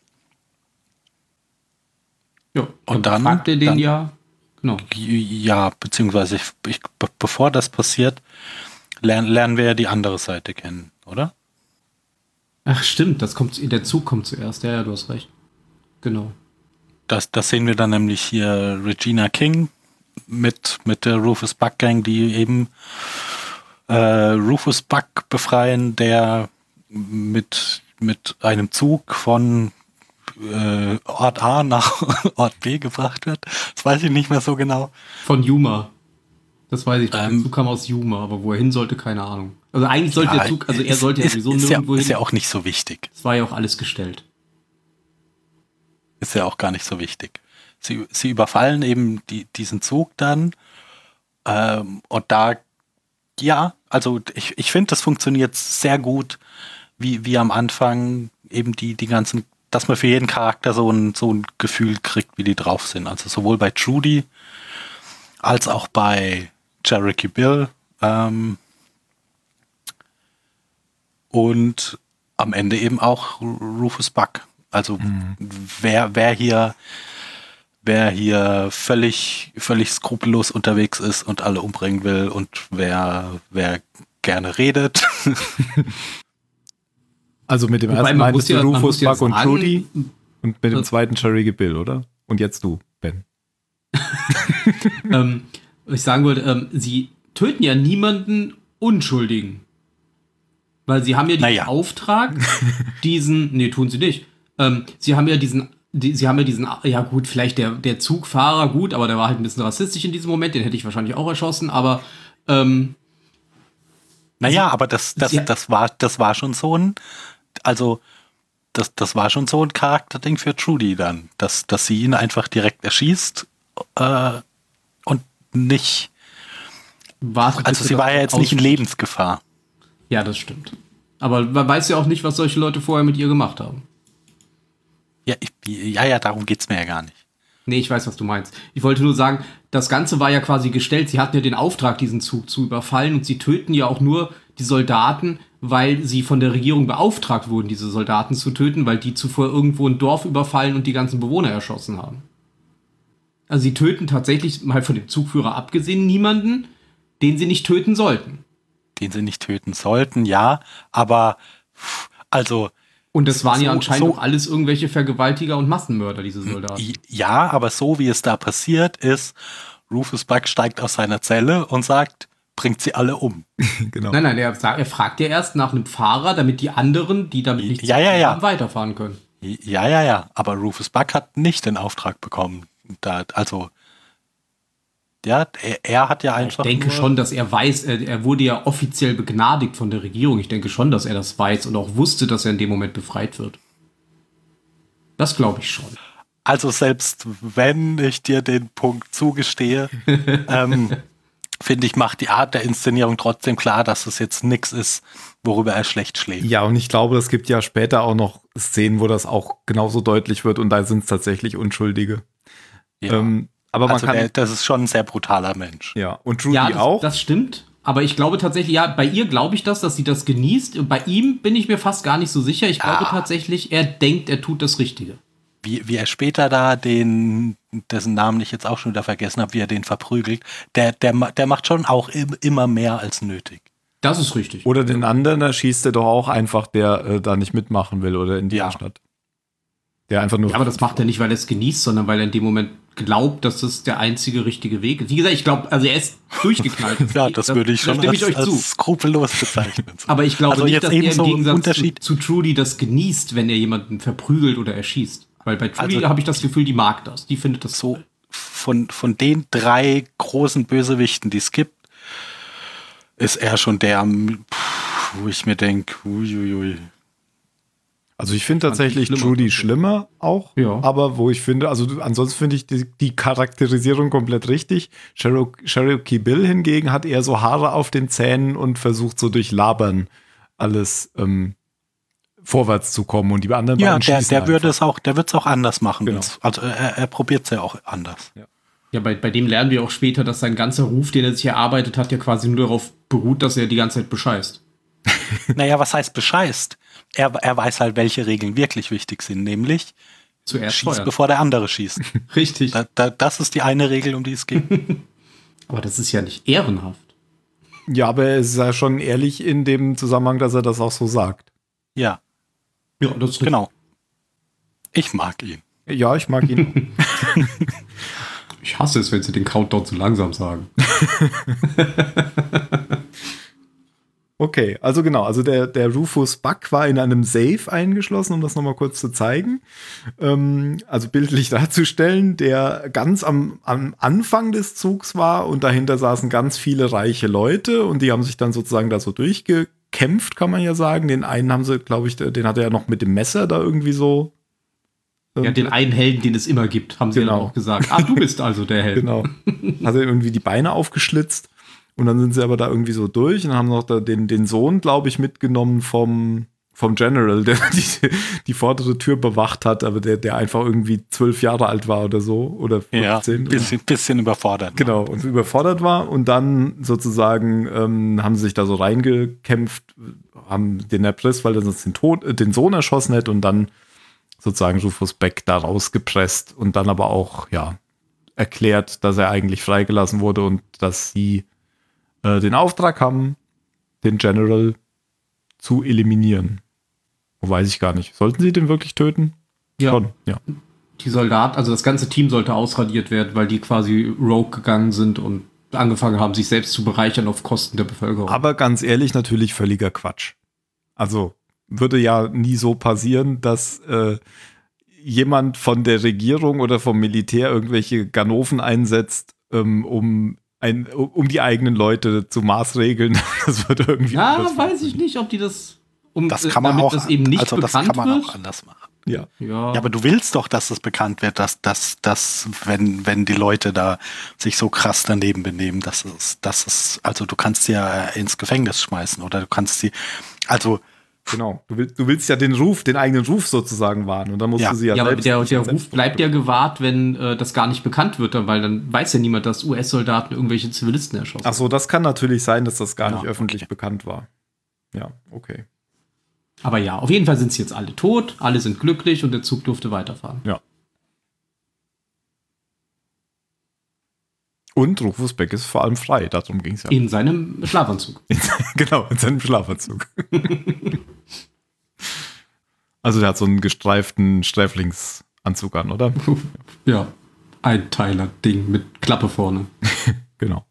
Ja. Und dann- fragt er den dann- ja. Genau. Ja, beziehungsweise ich, ich, be- bevor das passiert, lernen, lernen wir ja die andere Seite kennen, oder? Ach, stimmt, das kommt, der Zug kommt zuerst. Ja, ja, du hast recht. Genau. Das, das sehen wir dann nämlich hier Regina King mit, mit der Rufus Buck Gang, die eben äh, Rufus Buck befreien, der mit, mit einem Zug von äh, Ort A nach (laughs) Ort B gebracht wird. Das weiß ich nicht mehr so genau. Von Yuma. Das weiß ich. Ähm, der Zug kam aus Yuma, aber wo er hin sollte, keine Ahnung. Also eigentlich sollte Ja, der Zug, also er ist- sollte ja ist, sowieso ist, ja, nirgendwo ist hin. ja auch nicht so wichtig. Es war ja auch alles gestellt. Ist ja auch gar nicht so wichtig. Sie, sie überfallen eben die, diesen Zug dann. Ähm, und da, ja, also ich, ich finde, das funktioniert sehr gut, wie, wie am Anfang eben die, die ganzen, dass man für jeden Charakter so ein, so ein Gefühl kriegt, wie die drauf sind. Also sowohl bei Trudy als auch bei Cherokee Bill. Ähm, und am Ende eben auch Rufus Buck. Also wer, wer hier, wer hier völlig, völlig skrupellos unterwegs ist und alle umbringen will und wer, wer gerne redet. (laughs) Also mit dem Wobei ersten ja, du Rufus, Buck und Trudy und mit dem äh, zweiten Cherry Bill, oder? Und jetzt du, Ben. (laughs) ähm, was ich sagen wollte, ähm, sie töten ja niemanden Unschuldigen. Weil sie haben ja diesen Naja. Auftrag, diesen, nee, tun sie nicht. Ähm, sie haben ja diesen, die, sie haben ja diesen, ja gut, vielleicht der, der Zugfahrer, gut, aber der war halt ein bisschen rassistisch in diesem Moment, den hätte ich wahrscheinlich auch erschossen, aber ähm, Naja, aber das, das, Sie- das war, das war schon so ein, also, das, das war schon so ein Charakterding für Trudy dann, dass, dass sie ihn einfach direkt erschießt, äh, und nicht, war also sie war ja jetzt nicht in Lebensgefahr. Ja, das stimmt. Aber man weiß ja auch nicht, was solche Leute vorher mit ihr gemacht haben. Ja, ich, ja, ja, darum geht's mir ja gar nicht. Nee, ich weiß, was du meinst. Ich wollte nur sagen, das Ganze war ja quasi gestellt. Sie hatten ja den Auftrag, diesen Zug zu überfallen und sie töten ja auch nur die Soldaten, weil sie von der Regierung beauftragt wurden, diese Soldaten zu töten, weil die zuvor irgendwo ein Dorf überfallen und die ganzen Bewohner erschossen haben. Also sie töten tatsächlich, mal von dem Zugführer abgesehen, niemanden, den sie nicht töten sollten. Den sie nicht töten sollten, ja, aber, also, Und das waren ja So- anscheinend so- auch alles irgendwelche Vergewaltiger und Massenmörder, diese Soldaten. i- ja, aber so wie es da passiert ist, Rufus Buck steigt aus seiner Zelle und sagt, bringt sie alle um. (laughs) genau. Nein, nein, er, sagt, er fragt ja erst nach einem Fahrer, damit die anderen, die damit nichts Ja, ja, ja. haben, weiterfahren können. Ja, ja, ja, aber Rufus Buck hat nicht den Auftrag bekommen. Da, also, Ja, er, er hat ja einfach. Ich denke schon, dass er weiß, er, er wurde ja offiziell begnadigt von der Regierung. Ich denke schon, dass er das weiß und auch wusste, dass er in dem Moment befreit wird. Das glaube ich schon. Also selbst wenn ich dir den Punkt zugestehe, (laughs) ähm, finde ich, macht die Art der Inszenierung trotzdem klar, dass es jetzt nichts ist, worüber er schlecht schlägt. Ja, und ich glaube, es gibt ja später auch noch Szenen, wo das auch genauso deutlich wird und da sind es tatsächlich Unschuldige. Ja. Ähm, aber man also kann. der, das ist schon ein sehr brutaler Mensch. ja, und Trudy ja, das, auch. das stimmt. Aber ich glaube tatsächlich, ja, bei ihr glaube ich das, dass sie das genießt. Und bei ihm bin ich mir fast gar nicht so sicher. Ich glaube tatsächlich, er denkt, er tut das Richtige. Wie, wie er später da den, dessen Namen ich jetzt auch schon wieder vergessen habe, wie er den verprügelt, der, der, der macht schon auch im, immer mehr als nötig. Das ist richtig. oder den anderen, da schießt er doch auch einfach, der äh, da nicht mitmachen will oder in die Ja. Stadt. Der einfach nur. Ja, aber das macht er nicht, weil er es genießt, sondern weil er in dem Moment glaubt, dass das der einzige richtige Weg ist. Wie gesagt, ich glaube, also er ist durchgeknallt. (laughs) Ja, das würde ich da schon stimme als, ich euch zu. als skrupellos bezeichnen. (laughs) Aber ich glaube Also nicht, jetzt dass er im ebenso Gegensatz Unterschied- zu, zu Trudy das genießt, wenn er jemanden verprügelt oder erschießt. Weil bei Trudy Also- habe ich das Gefühl, die mag das. Die findet das so toll. von, von den drei großen Bösewichten, die es gibt, ist er schon der, wo ich mir denke, uiuiui. Also ich finde tatsächlich schlimmer. Trudy schlimmer auch, Ja. aber wo ich finde, also ansonsten finde ich die, die Charakterisierung komplett richtig. Cherokee, Cherokee Bill hingegen hat eher so Haare auf den Zähnen und versucht so durch Labern alles ähm, vorwärts zu kommen und die anderen Ja, beiden der, der würde einfach. es auch, der wird es auch anders machen. Genau. Also er, er probiert es ja auch anders. Ja, bei, bei dem lernen wir auch später, dass sein ganzer Ruf, den er sich erarbeitet hat, ja quasi nur darauf beruht, dass er die ganze Zeit bescheißt. (laughs) Naja, was heißt bescheißt? Er, er weiß halt, welche Regeln wirklich wichtig sind, nämlich Zuerst schieß, feuern. bevor der andere schießt. (laughs) Richtig. da, da, das ist die eine Regel, um die es geht. (laughs) Aber das ist ja nicht ehrenhaft. Ja, aber er ist ja schon ehrlich in dem Zusammenhang, dass er das auch so sagt. Ja, Ja, das ist genau. Ich mag ihn. Ja, ich mag ihn. (laughs) Ich hasse es, wenn sie den Countdown zu langsam sagen. Okay, also genau, also der, der Rufus Buck war in einem Safe eingeschlossen, um das nochmal kurz zu zeigen. Ähm, also bildlich (laughs) darzustellen, der ganz am, am Anfang des Zugs war und dahinter saßen ganz viele reiche Leute und die haben sich dann sozusagen da so durchgekämpft, kann man ja sagen. Den einen haben sie, glaube ich, den hat er ja noch mit dem Messer da irgendwie so. ähm, Ja, den einen Helden, den es immer gibt, haben sie Genau. dann auch gesagt. Ah, du bist also der Held. (laughs) Genau. Hat er irgendwie die Beine aufgeschlitzt und dann sind sie aber da irgendwie so durch und haben noch den, den Sohn, glaube ich, mitgenommen vom, vom General, (laughs) der die, die vordere Tür bewacht hat, aber der, der einfach irgendwie zwölf Jahre alt war oder so oder Ja, 15. ein bisschen, bisschen überfordert. Genau, und überfordert war und dann sozusagen ähm, haben sie sich da so reingekämpft, haben den erpresst, weil er sonst den, Tod, äh, den Sohn erschossen hätte und dann sozusagen Rufus Beck da rausgepresst und dann aber auch, ja, erklärt, dass er eigentlich freigelassen wurde und dass sie äh, den Auftrag haben, den General zu eliminieren. Wo weiß ich gar nicht. Sollten sie den wirklich töten? Ja, Schon, ja. die Soldaten, also das ganze Team sollte ausradiert werden, weil die quasi rogue gegangen sind und angefangen haben, sich selbst zu bereichern auf Kosten der Bevölkerung. Aber ganz ehrlich, natürlich völliger Quatsch. Also würde ja nie so passieren, dass äh, jemand von der Regierung oder vom Militär irgendwelche Ganoven einsetzt, ähm, um, ein, um die eigenen Leute zu maßregeln. (laughs) Das würde irgendwie. ja, weiß ich nicht, ob die das, um, Das kann man damit auch, das eben nicht also das kann man auch wird. anders machen. Ja. Ja, Ja, aber du willst doch, dass es bekannt wird, dass, dass, dass wenn, wenn die Leute da sich so krass daneben benehmen, dass es, dass es, also du kannst sie ja ins Gefängnis schmeißen oder du kannst sie, also Genau. Du willst, du willst ja den Ruf, den eigenen Ruf sozusagen wahren. Und dann musst Ja. du sie ja, ja, aber der, der Ruf bleibt ja gewahrt, wenn äh, das gar nicht bekannt wird, weil dann weiß ja niemand, dass US-Soldaten irgendwelche Zivilisten erschossen Ach so, das kann natürlich sein, dass das gar Ja, nicht öffentlich okay. bekannt war. Ja, okay. Aber ja, auf jeden Fall sind sie jetzt alle tot, alle sind glücklich und der Zug durfte weiterfahren. Ja. Und Rufus Beck ist vor allem frei, darum ging es ja. In seinem Schlafanzug. (laughs) genau, in seinem Schlafanzug. (laughs) also der hat so einen gestreiften Sträflingsanzug an, oder? Ja, ein Teiler-Ding mit Klappe vorne. (laughs) Genau.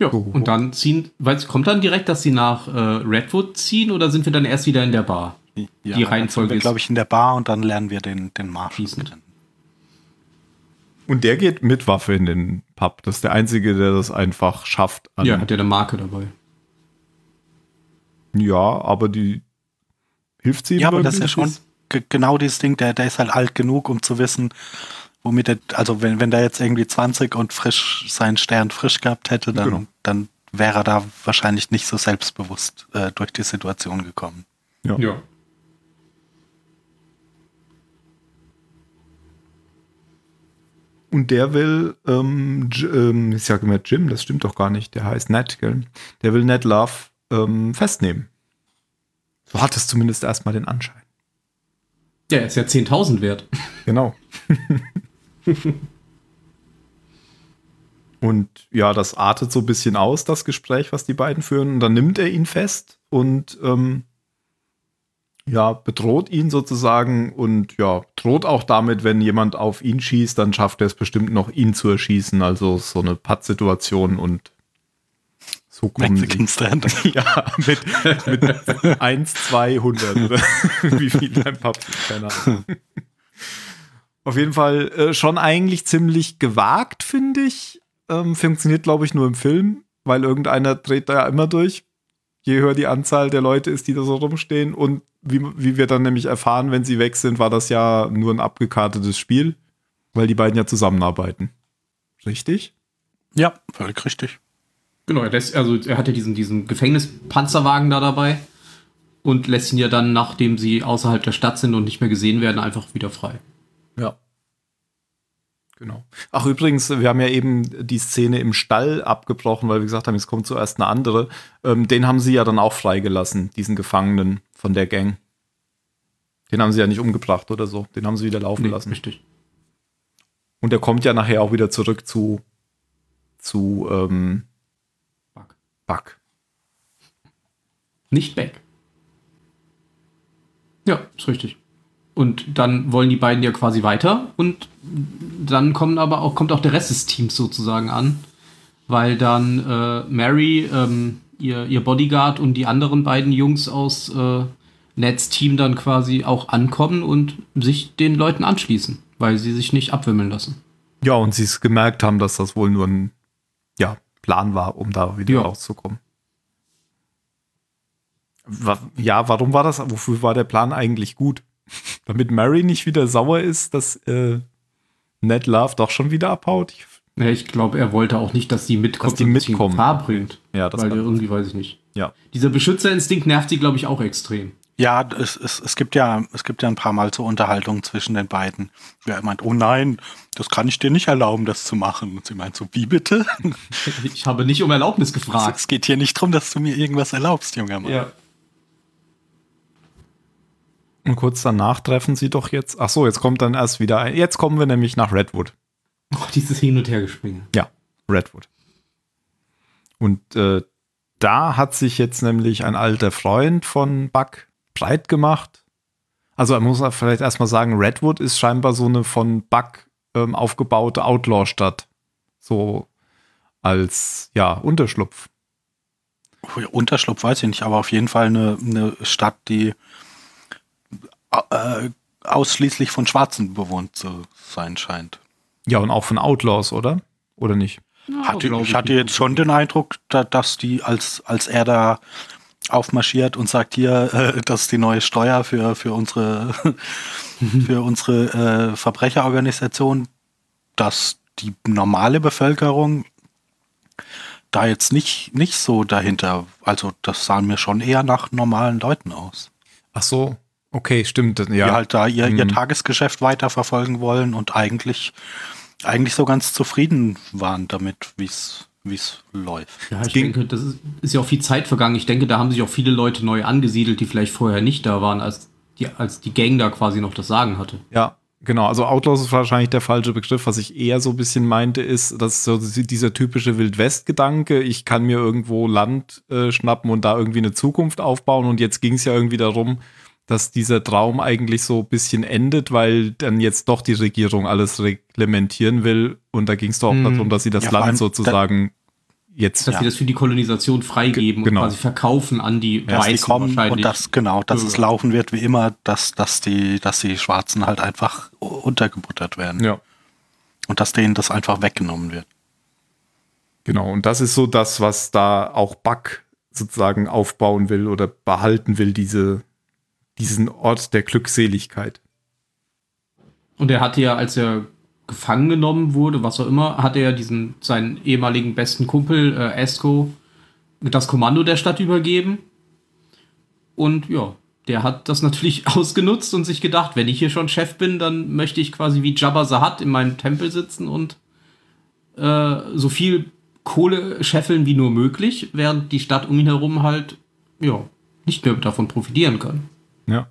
Ja, So. und dann ziehen, weiß, kommt dann direkt, dass sie nach äh, Redwood ziehen oder sind wir dann erst wieder in der Bar? Die Reihenfolge ist- glaube ich, in der Bar und dann lernen wir den, den Marshall kennen. Und der geht mit Waffe in den Pub. Das ist der Einzige, der das einfach schafft. ja, hat ja eine Marke dabei. Ja, aber die hilft sie ihm Ja, aber das ist ja schon ge- genau dieses Ding, der, der ist halt alt genug, um zu wissen, womit er, also wenn, wenn der jetzt irgendwie 20 und frisch seinen Stern frisch gehabt hätte, dann, Genau. dann wäre er da wahrscheinlich nicht so selbstbewusst äh, durch die Situation gekommen. Ja. Und der will, ähm, ähm, ich sage immer Jim, das stimmt doch gar nicht, der heißt Ned, gell? Der will Ned Love ähm, festnehmen. So hat es zumindest erstmal den Anschein. Der ist ja 10.000 wert. Genau. (laughs) und ja, das artet so ein bisschen aus, das Gespräch, was die beiden führen. Und dann nimmt er ihn fest und ähm, ja, bedroht ihn sozusagen und ja, droht auch damit, wenn jemand auf ihn schießt, dann schafft er es bestimmt noch, ihn zu erschießen. Also so eine Pattsituation und so kommen sie. Mexican Standard. Ja, mit, mit 1, 200 oder (laughs) wie viel ein ist, keine Ahnung. Auf jeden Fall äh, schon eigentlich ziemlich gewagt, finde ich. Ähm, funktioniert, glaube ich, nur im Film, weil irgendeiner dreht da ja immer durch. Je höher die Anzahl der Leute ist, die da so rumstehen. Und wie, wie wir dann nämlich erfahren, wenn sie weg sind, war das ja nur ein abgekartetes Spiel, weil die beiden ja zusammenarbeiten. Richtig? Ja, völlig richtig. Genau, er lässt, also er hat ja diesen, diesen Gefängnispanzerwagen da dabei und lässt ihn ja dann, nachdem sie außerhalb der Stadt sind und nicht mehr gesehen werden, einfach wieder frei. Ja. Genau. Ach, übrigens, wir haben ja eben die Szene im Stall abgebrochen, weil wir gesagt haben, es kommt zuerst eine andere. Ähm, den haben sie ja dann auch freigelassen, diesen Gefangenen von der Gang. Den haben sie ja nicht umgebracht oder so. Den haben sie wieder laufen Nee, lassen. Richtig. Und der kommt ja nachher auch wieder zurück zu, zu ähm, Fuck. Buck. Nicht weg. Ja, ist richtig. Und dann wollen die beiden ja quasi weiter und dann kommen aber auch, kommt auch der Rest des Teams sozusagen an, weil dann äh, Mary, ähm, ihr, ihr Bodyguard und die anderen beiden Jungs aus äh, Neds Team dann quasi auch ankommen und sich den Leuten anschließen, weil sie sich nicht abwimmeln lassen. Ja, und sie es gemerkt haben, dass das wohl nur ein ja, Plan war, um da wieder Ja. rauszukommen. Ja, warum war das? Wofür war der Plan eigentlich gut? (laughs) Damit Mary nicht wieder sauer ist, dass äh, Ned Love doch schon wieder abhaut? Ich, Ja, ich glaube, er wollte auch nicht, dass die mitkommen, Dass die mitkommen. Gefahr bringt. ja, das weil irgendwie, weiß ich nicht. ja. Dieser Beschützerinstinkt nervt sie, glaube ich, auch extrem. Ja, es, es, es gibt ja, es gibt ja ein paar Mal so Unterhaltungen zwischen den beiden. Er meint, oh nein, das kann ich dir nicht erlauben, das zu machen. Und sie meint so, wie bitte? (laughs) Ich habe nicht um Erlaubnis gefragt. Es geht hier nicht drum, dass du mir irgendwas erlaubst, junger Mann. Ja. Und kurz danach treffen sie doch jetzt. Ach so, jetzt kommt dann erst wieder ein. Jetzt kommen wir nämlich nach Redwood. Oh, dieses Hin- und Hergespringe. Ja, Redwood. Und äh, da hat sich jetzt nämlich ein alter Freund von Buck breit gemacht. Also man muss vielleicht erstmal sagen, Redwood ist scheinbar so eine von Buck ähm, aufgebaute Outlaw-Stadt. So als, ja, Unterschlupf. Oh Unterschlupf weiß ich nicht, aber auf jeden Fall eine, eine Stadt, die äh, ausschließlich von Schwarzen bewohnt zu sein scheint. Ja, und auch von Outlaws, oder? Oder nicht? Hatte, ich hatte jetzt schon den Eindruck, da, dass die, als, als er da aufmarschiert und sagt, hier, äh, das ist die neue Steuer für, für unsere, (laughs) für unsere äh, Verbrecherorganisation, dass die normale Bevölkerung da jetzt nicht, nicht so dahinter, also das sah mir schon eher nach normalen Leuten aus. Ach so, okay, stimmt. Die Ja, halt da ihr, ihr Mhm. Tagesgeschäft weiterverfolgen wollen und eigentlich, eigentlich so ganz zufrieden waren damit, wie es wie es läuft. Ja, ich ging- denke, das ist, ist ja auch viel Zeit vergangen. Ich denke, da haben sich auch viele Leute neu angesiedelt, die vielleicht vorher nicht da waren, als die, als die Gang da quasi noch das Sagen hatte. Ja, genau. Also Outlaws ist wahrscheinlich der falsche Begriff. Was ich eher so ein bisschen meinte, ist, dass so dieser typische Wildwest-Gedanke, ich kann mir irgendwo Land äh, schnappen und da irgendwie eine Zukunft aufbauen. Und jetzt ging es ja irgendwie darum, dass dieser Traum eigentlich so ein bisschen endet, weil dann jetzt doch die Regierung alles reglementieren will. Und da ging es doch auch Hm. darum, dass sie das Ja, Land sozusagen jetzt Dass sie das für die Kolonisation freigeben Ge- genau. und quasi verkaufen an die Dass die Weißen kommen wahrscheinlich. und das, genau, dass Bürger. es laufen wird wie immer, dass, dass, die, dass die Schwarzen halt einfach untergebuttert werden. ja. Und dass denen das einfach weggenommen wird. Genau, und das ist so das, was da auch Buck sozusagen aufbauen will oder behalten will, diese, diesen Ort der Glückseligkeit. Und er hatte ja, als er gefangen genommen wurde, was auch immer, hat er diesen seinen ehemaligen besten Kumpel äh, Esco das Kommando der Stadt übergeben. Und ja, der hat das (laughs) natürlich ausgenutzt und sich gedacht, wenn ich hier schon Chef bin, dann möchte ich quasi wie Jabba Sahat in meinem Tempel sitzen und äh, so viel Kohle scheffeln wie nur möglich, während die Stadt um ihn herum halt ja nicht mehr davon profitieren kann. Ja.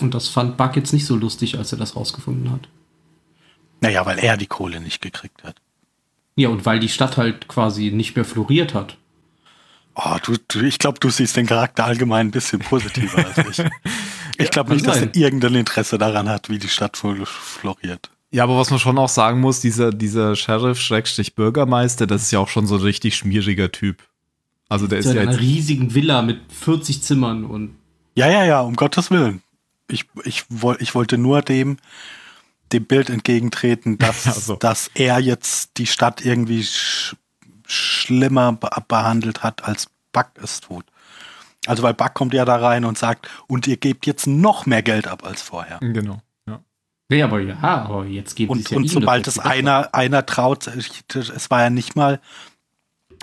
Und das fand Buck jetzt nicht so lustig, als er das rausgefunden hat. Naja, weil er die Kohle nicht gekriegt hat. Ja, und weil die Stadt halt quasi nicht mehr floriert hat. Oh, du, du, ich glaube, du siehst den Charakter allgemein ein bisschen positiver als ich. (laughs) Ich glaube nicht, dass er irgendein Interesse daran hat, wie die Stadt floriert. Ja, aber was man schon auch sagen muss, dieser, dieser Sheriff-Bürgermeister, das ist ja auch schon so ein richtig schmieriger Typ. Also der ist ja in jetzt einer riesigen Villa mit 40 Zimmern und. Ja, ja, ja, um Gottes Willen. Ich, ich, ich wollte nur dem, dem Bild entgegentreten, (laughs) dass, so. dass er jetzt die Stadt irgendwie sch schlimmer be behandelt hat, als Buck es tut. Also weil Buck kommt ja da rein und sagt, und ihr gebt jetzt noch mehr Geld ab als vorher. Genau. Ja, aber ja, aber jetzt gibt es ja Und sobald es einer, einer traut, es war ja nicht mal,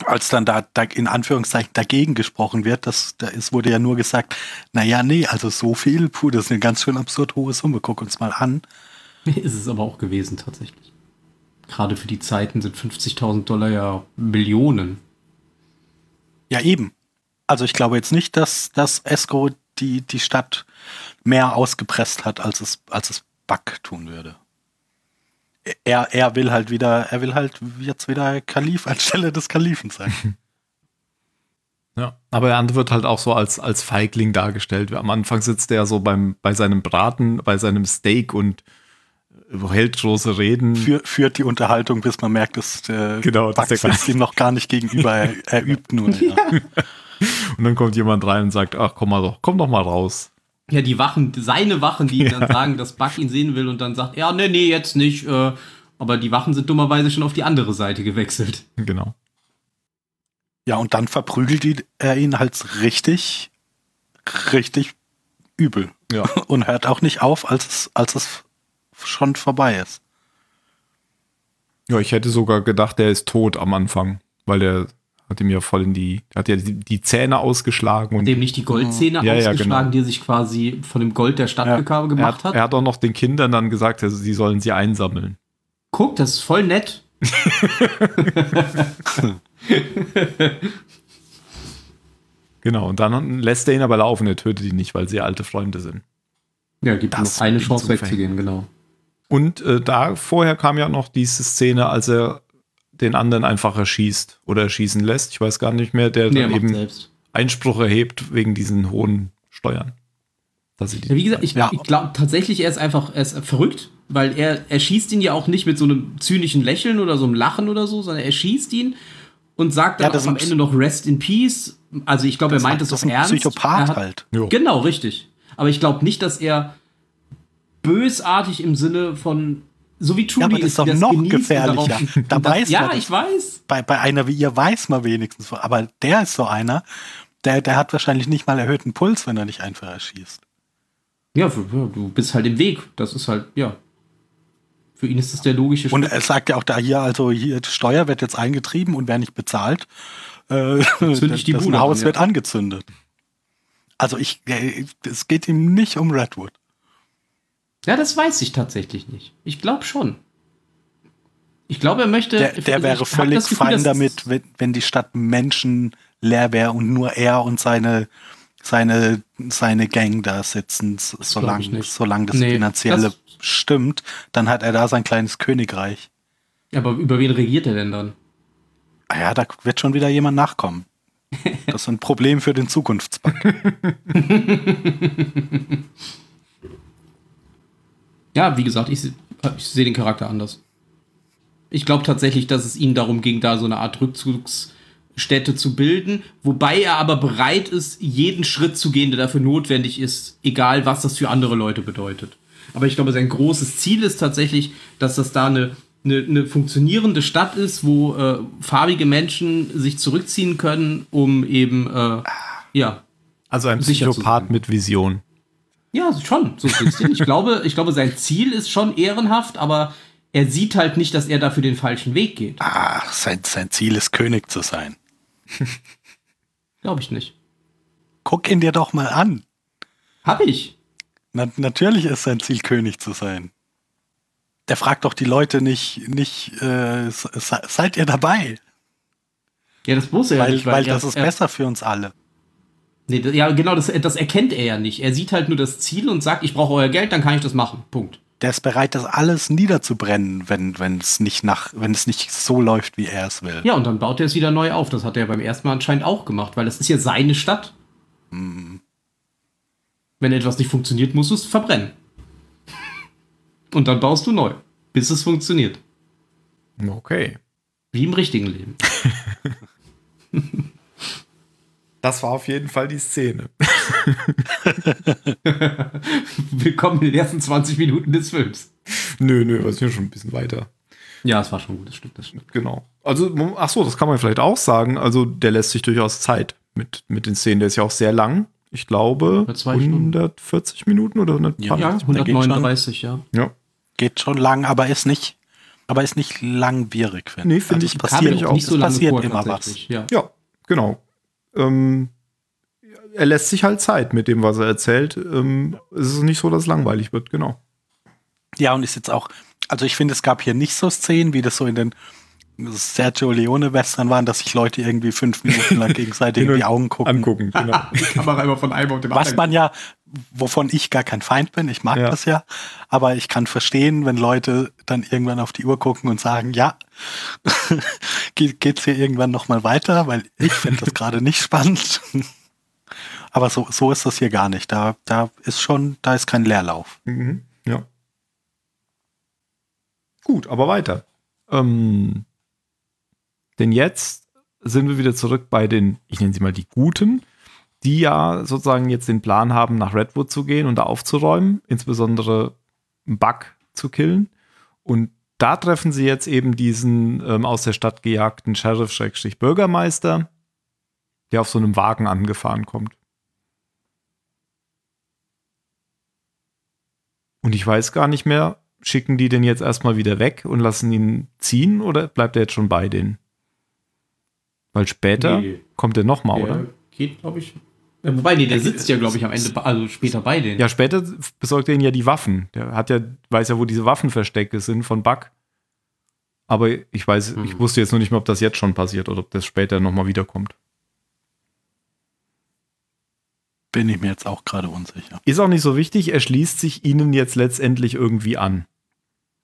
als dann da, da in Anführungszeichen dagegen gesprochen wird, das, da ist, wurde ja nur gesagt, naja, nee, also so viel, puh, das ist eine ganz schön absurd hohe Summe, guck uns mal an. Ist es aber auch gewesen, tatsächlich. Gerade für die Zeiten sind 50.000 Dollar ja Millionen. Ja, eben. Also ich glaube jetzt nicht, dass, dass Esco die, die Stadt mehr ausgepresst hat, als es, als es Buck tun würde. Er, er will halt wieder, er will halt jetzt wieder Kalif anstelle des Kalifen sein. (laughs) Ja, aber er wird halt auch so als, als Feigling dargestellt. Am Anfang sitzt er so beim, bei seinem Braten, bei seinem Steak und hält große Reden. Für, führt die Unterhaltung, bis man merkt, dass der genau, Buck sitzt ihm noch gar nicht gegenüber, er, er (laughs) übt nur. Ja. (laughs) und dann kommt jemand rein und sagt, ach komm mal doch, komm doch mal raus. Ja, die Wachen, seine Wachen, die ja. dann sagen, dass Buck ihn sehen will und dann sagt, ja, nee, nee, jetzt nicht. Äh, aber die Wachen sind dummerweise schon auf die andere Seite gewechselt. Genau. Ja, und dann verprügelt er ihn halt richtig, richtig übel. Ja. (laughs) Und hört auch nicht auf, als es, als es schon vorbei ist. Ja, ich hätte sogar gedacht, der ist tot am Anfang, weil der hat ihm ja voll in die, hat ja die, die Zähne ausgeschlagen. Und dem nicht die Goldzähne ja, ausgeschlagen, ja, genau. die er sich quasi von dem Gold der Stadt ja, gemacht er hat, hat? Er hat auch noch den Kindern dann gesagt, also, sie sollen sie einsammeln. Guck, das ist voll nett. (laughs) genau, und dann lässt er ihn aber laufen, er tötet ihn nicht, weil sie alte Freunde sind. Ja, gibt das noch eine Chance wegzugehen, genau. Und äh, da vorher kam ja noch diese Szene, als er den anderen einfach erschießt oder erschießen lässt. Ich weiß gar nicht mehr, der nee, dann eben selbst. Einspruch erhebt wegen diesen hohen Steuern. Ja, wie gesagt, ich, ja. ich glaube tatsächlich, er ist einfach er ist verrückt, weil er, er schießt ihn ja auch nicht mit so einem zynischen Lächeln oder so einem Lachen oder so, sondern er schießt ihn und sagt dann ja, auch am Ende noch Rest in Peace. Also ich glaube, er meint es doch ernst. Psychopath hat, halt. Jo. Genau, richtig. Aber ich glaube nicht, dass er bösartig im Sinne von so wie Trudy ja, aber das ist doch noch gefährlicher. Da weiß ja, ich weiß. Bei, bei einer wie ihr weiß man wenigstens. Aber der ist so einer, der, der hat wahrscheinlich nicht mal erhöhten Puls, wenn er nicht einfach erschießt. Ja, du bist halt im Weg. Das ist halt, ja. Für ihn ist das der logische Schritt. Und er sagt ja auch da hier, also hier, die Steuer wird jetzt eingetrieben und wer nicht bezahlt, äh, das, (laughs) die das Haus an, ja. wird angezündet. Also ich, äh, es geht ihm nicht um Redwood. Ja, das weiß ich tatsächlich nicht. Ich glaube schon. Ich glaube, er möchte. Der, der wäre völlig Gefühl, fein damit, wenn, wenn die Stadt menschenleer wäre und nur er und seine, seine, seine Gang da sitzen, solange, solange das nee, Finanzielle das stimmt, dann hat er da sein kleines Königreich. Aber über wen regiert er denn dann? Ah ja, da wird schon wieder jemand nachkommen. (laughs) Das ist ein Problem für den Zukunftsbank. (laughs) ja, wie gesagt, ich, ich sehe den Charakter anders. Ich glaube tatsächlich, dass es ihm darum ging, da so eine Art Rückzugsstätte zu bilden, wobei er aber bereit ist, jeden Schritt zu gehen, der dafür notwendig ist, egal was das für andere Leute bedeutet. Aber ich glaube, sein großes Ziel ist tatsächlich, dass das da eine eine, eine funktionierende Stadt ist, wo äh, farbige Menschen sich zurückziehen können, um eben, äh, ja. Also ein Psychopath mit Vision. Ja, schon, so ein bisschen. ich, glaube, ich glaube, sein Ziel ist schon ehrenhaft, aber er sieht halt nicht, dass er dafür den falschen Weg geht. Ah, sein, sein Ziel ist König zu sein. (laughs) Glaube ich nicht. Guck ihn dir doch mal an. Hab ich. Na, natürlich ist sein Ziel, König zu sein. Der fragt doch die Leute nicht, nicht äh, se- se- seid ihr dabei? Ja, das muss er ja Weil, nicht. weil er, das ist er, besser für uns alle. Nee, das, ja, genau, das, das erkennt er ja nicht. Er sieht halt nur das Ziel und sagt, ich brauche euer Geld, dann kann ich das machen. Punkt. Der ist bereit, das alles niederzubrennen, wenn, wenn es nicht nach, wenn es nicht so läuft, wie er es will. Ja, und dann baut er es wieder neu auf. Das hat er beim ersten Mal anscheinend auch gemacht, weil das ist ja seine Stadt. Mhm. Wenn etwas nicht funktioniert, musst du es verbrennen. Und dann baust du neu, bis es funktioniert. Okay. Wie im richtigen Leben. (laughs) Das war auf jeden Fall die Szene. (laughs) Willkommen in den ersten 20 Minuten des Films. nö, nö, wir sind ja schon ein bisschen weiter. Ja, es war schon ein gutes Stück, das stimmt. Genau. Also, ach so, das kann man vielleicht auch sagen. Also, der lässt sich durchaus Zeit mit, mit den Szenen. Der ist ja auch sehr lang. Ich glaube, Über zwei Stunden. 140 Minuten oder 120. Ja, Ja, der geht 139, ja. ja. Geht schon lang, aber ist nicht, aber ist nicht langwierig, finde Nee, finde Also ich- passiert, auch- nicht so lange passiert vor, immer was. Ja. Ja, genau. Ähm, er lässt sich halt Zeit mit dem, was er erzählt. Ähm, es ist nicht so, dass es langweilig wird, genau. Ja, und ist jetzt auch, also ich finde, es gab hier nicht so Szenen, wie das so in den Sergio Leone-Western waren, dass sich Leute irgendwie fünf Minuten lang (laughs) gegenseitig in die Augen gucken. Angucken, genau. (laughs) Die Kamera immer von einem auf dem Was man ja, wovon ich gar kein Feind bin, ich mag Ja. das ja, aber ich kann verstehen, wenn Leute dann irgendwann auf die Uhr gucken und sagen, ja, (laughs) geht, geht's hier irgendwann nochmal weiter, weil ich finde das gerade nicht spannend. (laughs) aber so, so ist das hier gar nicht. Da, da ist schon, da ist kein Leerlauf. Mhm, ja. Gut, aber weiter. Ähm, denn jetzt sind wir wieder zurück bei den, ich nenne sie mal die Guten, die ja sozusagen jetzt den Plan haben, nach Redwood zu gehen und da aufzuräumen, insbesondere einen Bug zu killen. Und da treffen sie jetzt eben diesen ähm, aus der Stadt gejagten Sheriff-Bürgermeister, der auf so einem Wagen angefahren kommt. Und ich weiß gar nicht mehr, schicken die den jetzt erstmal wieder weg und lassen ihn ziehen oder bleibt er jetzt schon bei denen? Weil später Nee. kommt er nochmal, Der oder? geht, glaube ich. Ja, wobei, nee, der sitzt ja, glaube ich, am Ende, also später bei denen. Ja, später besorgt er ihn ja die Waffen. Der hat ja, weiß ja, wo diese Waffenverstecke sind von Buck. Aber ich weiß, Hm. ich wusste jetzt nur nicht mehr, ob das jetzt schon passiert oder ob das später nochmal wiederkommt. Bin ich mir jetzt auch gerade unsicher. Ist auch nicht so wichtig, er schließt sich ihnen jetzt letztendlich irgendwie an.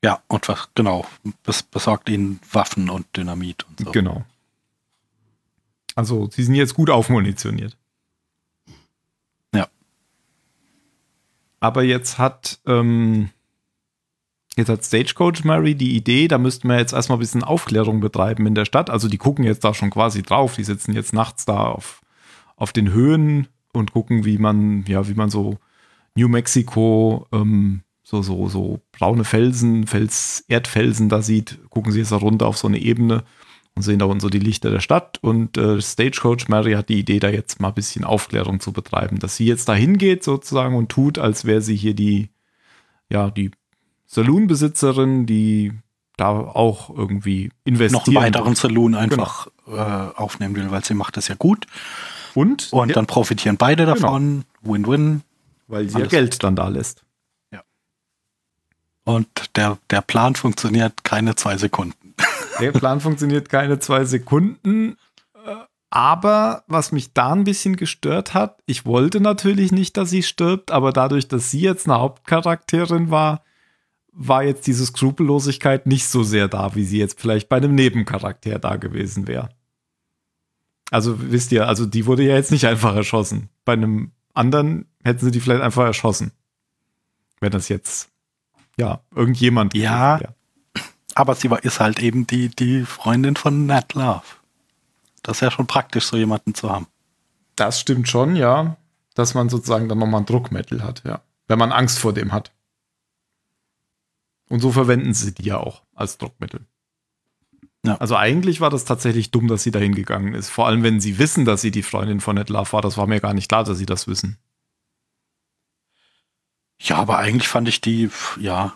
Ja, und was, genau, bes, besorgt ihnen Waffen und Dynamit und so. Genau. Also, sie sind jetzt gut aufmunitioniert. Ja. Aber jetzt hat, ähm, jetzt hat Stagecoach Mary die Idee, da müssten wir jetzt erstmal ein bisschen Aufklärung betreiben in der Stadt. Also, die gucken jetzt da schon quasi drauf. Die sitzen jetzt nachts da auf, auf den Höhen und gucken, wie man, ja, wie man so New Mexico, ähm, so, so, so braune Felsen, Fels, Erdfelsen da sieht, gucken sie jetzt da runter auf so eine Ebene und sehen da unten so die Lichter der Stadt. Und äh, Stagecoach Mary hat die Idee, da jetzt mal ein bisschen Aufklärung zu betreiben, dass sie jetzt da hingeht sozusagen und tut, als wäre sie hier die, ja, die Saloonbesitzerin, die da auch irgendwie investieren. Noch einen weiteren Saloon einfach äh, aufnehmen will, weil sie macht das ja gut. Und, Und ja, dann profitieren beide davon. Win-win. weil sie ja alles Geld dann da lässt. Und der, der Plan funktioniert keine zwei Sekunden. Der Plan funktioniert keine zwei Sekunden. äh, Aber was mich da ein bisschen gestört hat, ich wollte natürlich nicht, dass sie stirbt, aber dadurch, dass sie jetzt eine Hauptcharakterin war, war jetzt diese Skrupellosigkeit nicht so sehr da, wie sie jetzt vielleicht bei einem Nebencharakter da gewesen wäre. Also wisst ihr, also die wurde ja jetzt nicht einfach erschossen. Bei einem anderen hätten sie die vielleicht einfach erschossen. Wenn das jetzt, ja, irgendjemand Ja. wäre. Aber sie war, ist halt eben die, die Freundin von Nat Love. Das ist ja schon praktisch, so jemanden zu haben. Das stimmt schon, ja. Dass man sozusagen dann nochmal ein Druckmittel hat, ja. Wenn man Angst vor dem hat. Und so verwenden sie die ja auch. als Druckmittel. Ja. Also eigentlich war das tatsächlich dumm, dass sie dahin gegangen ist. Vor allem, wenn sie wissen, dass sie die Freundin von Ned Love war. Das war mir gar nicht klar, dass sie das wissen. Ja, aber eigentlich fand ich die, ja,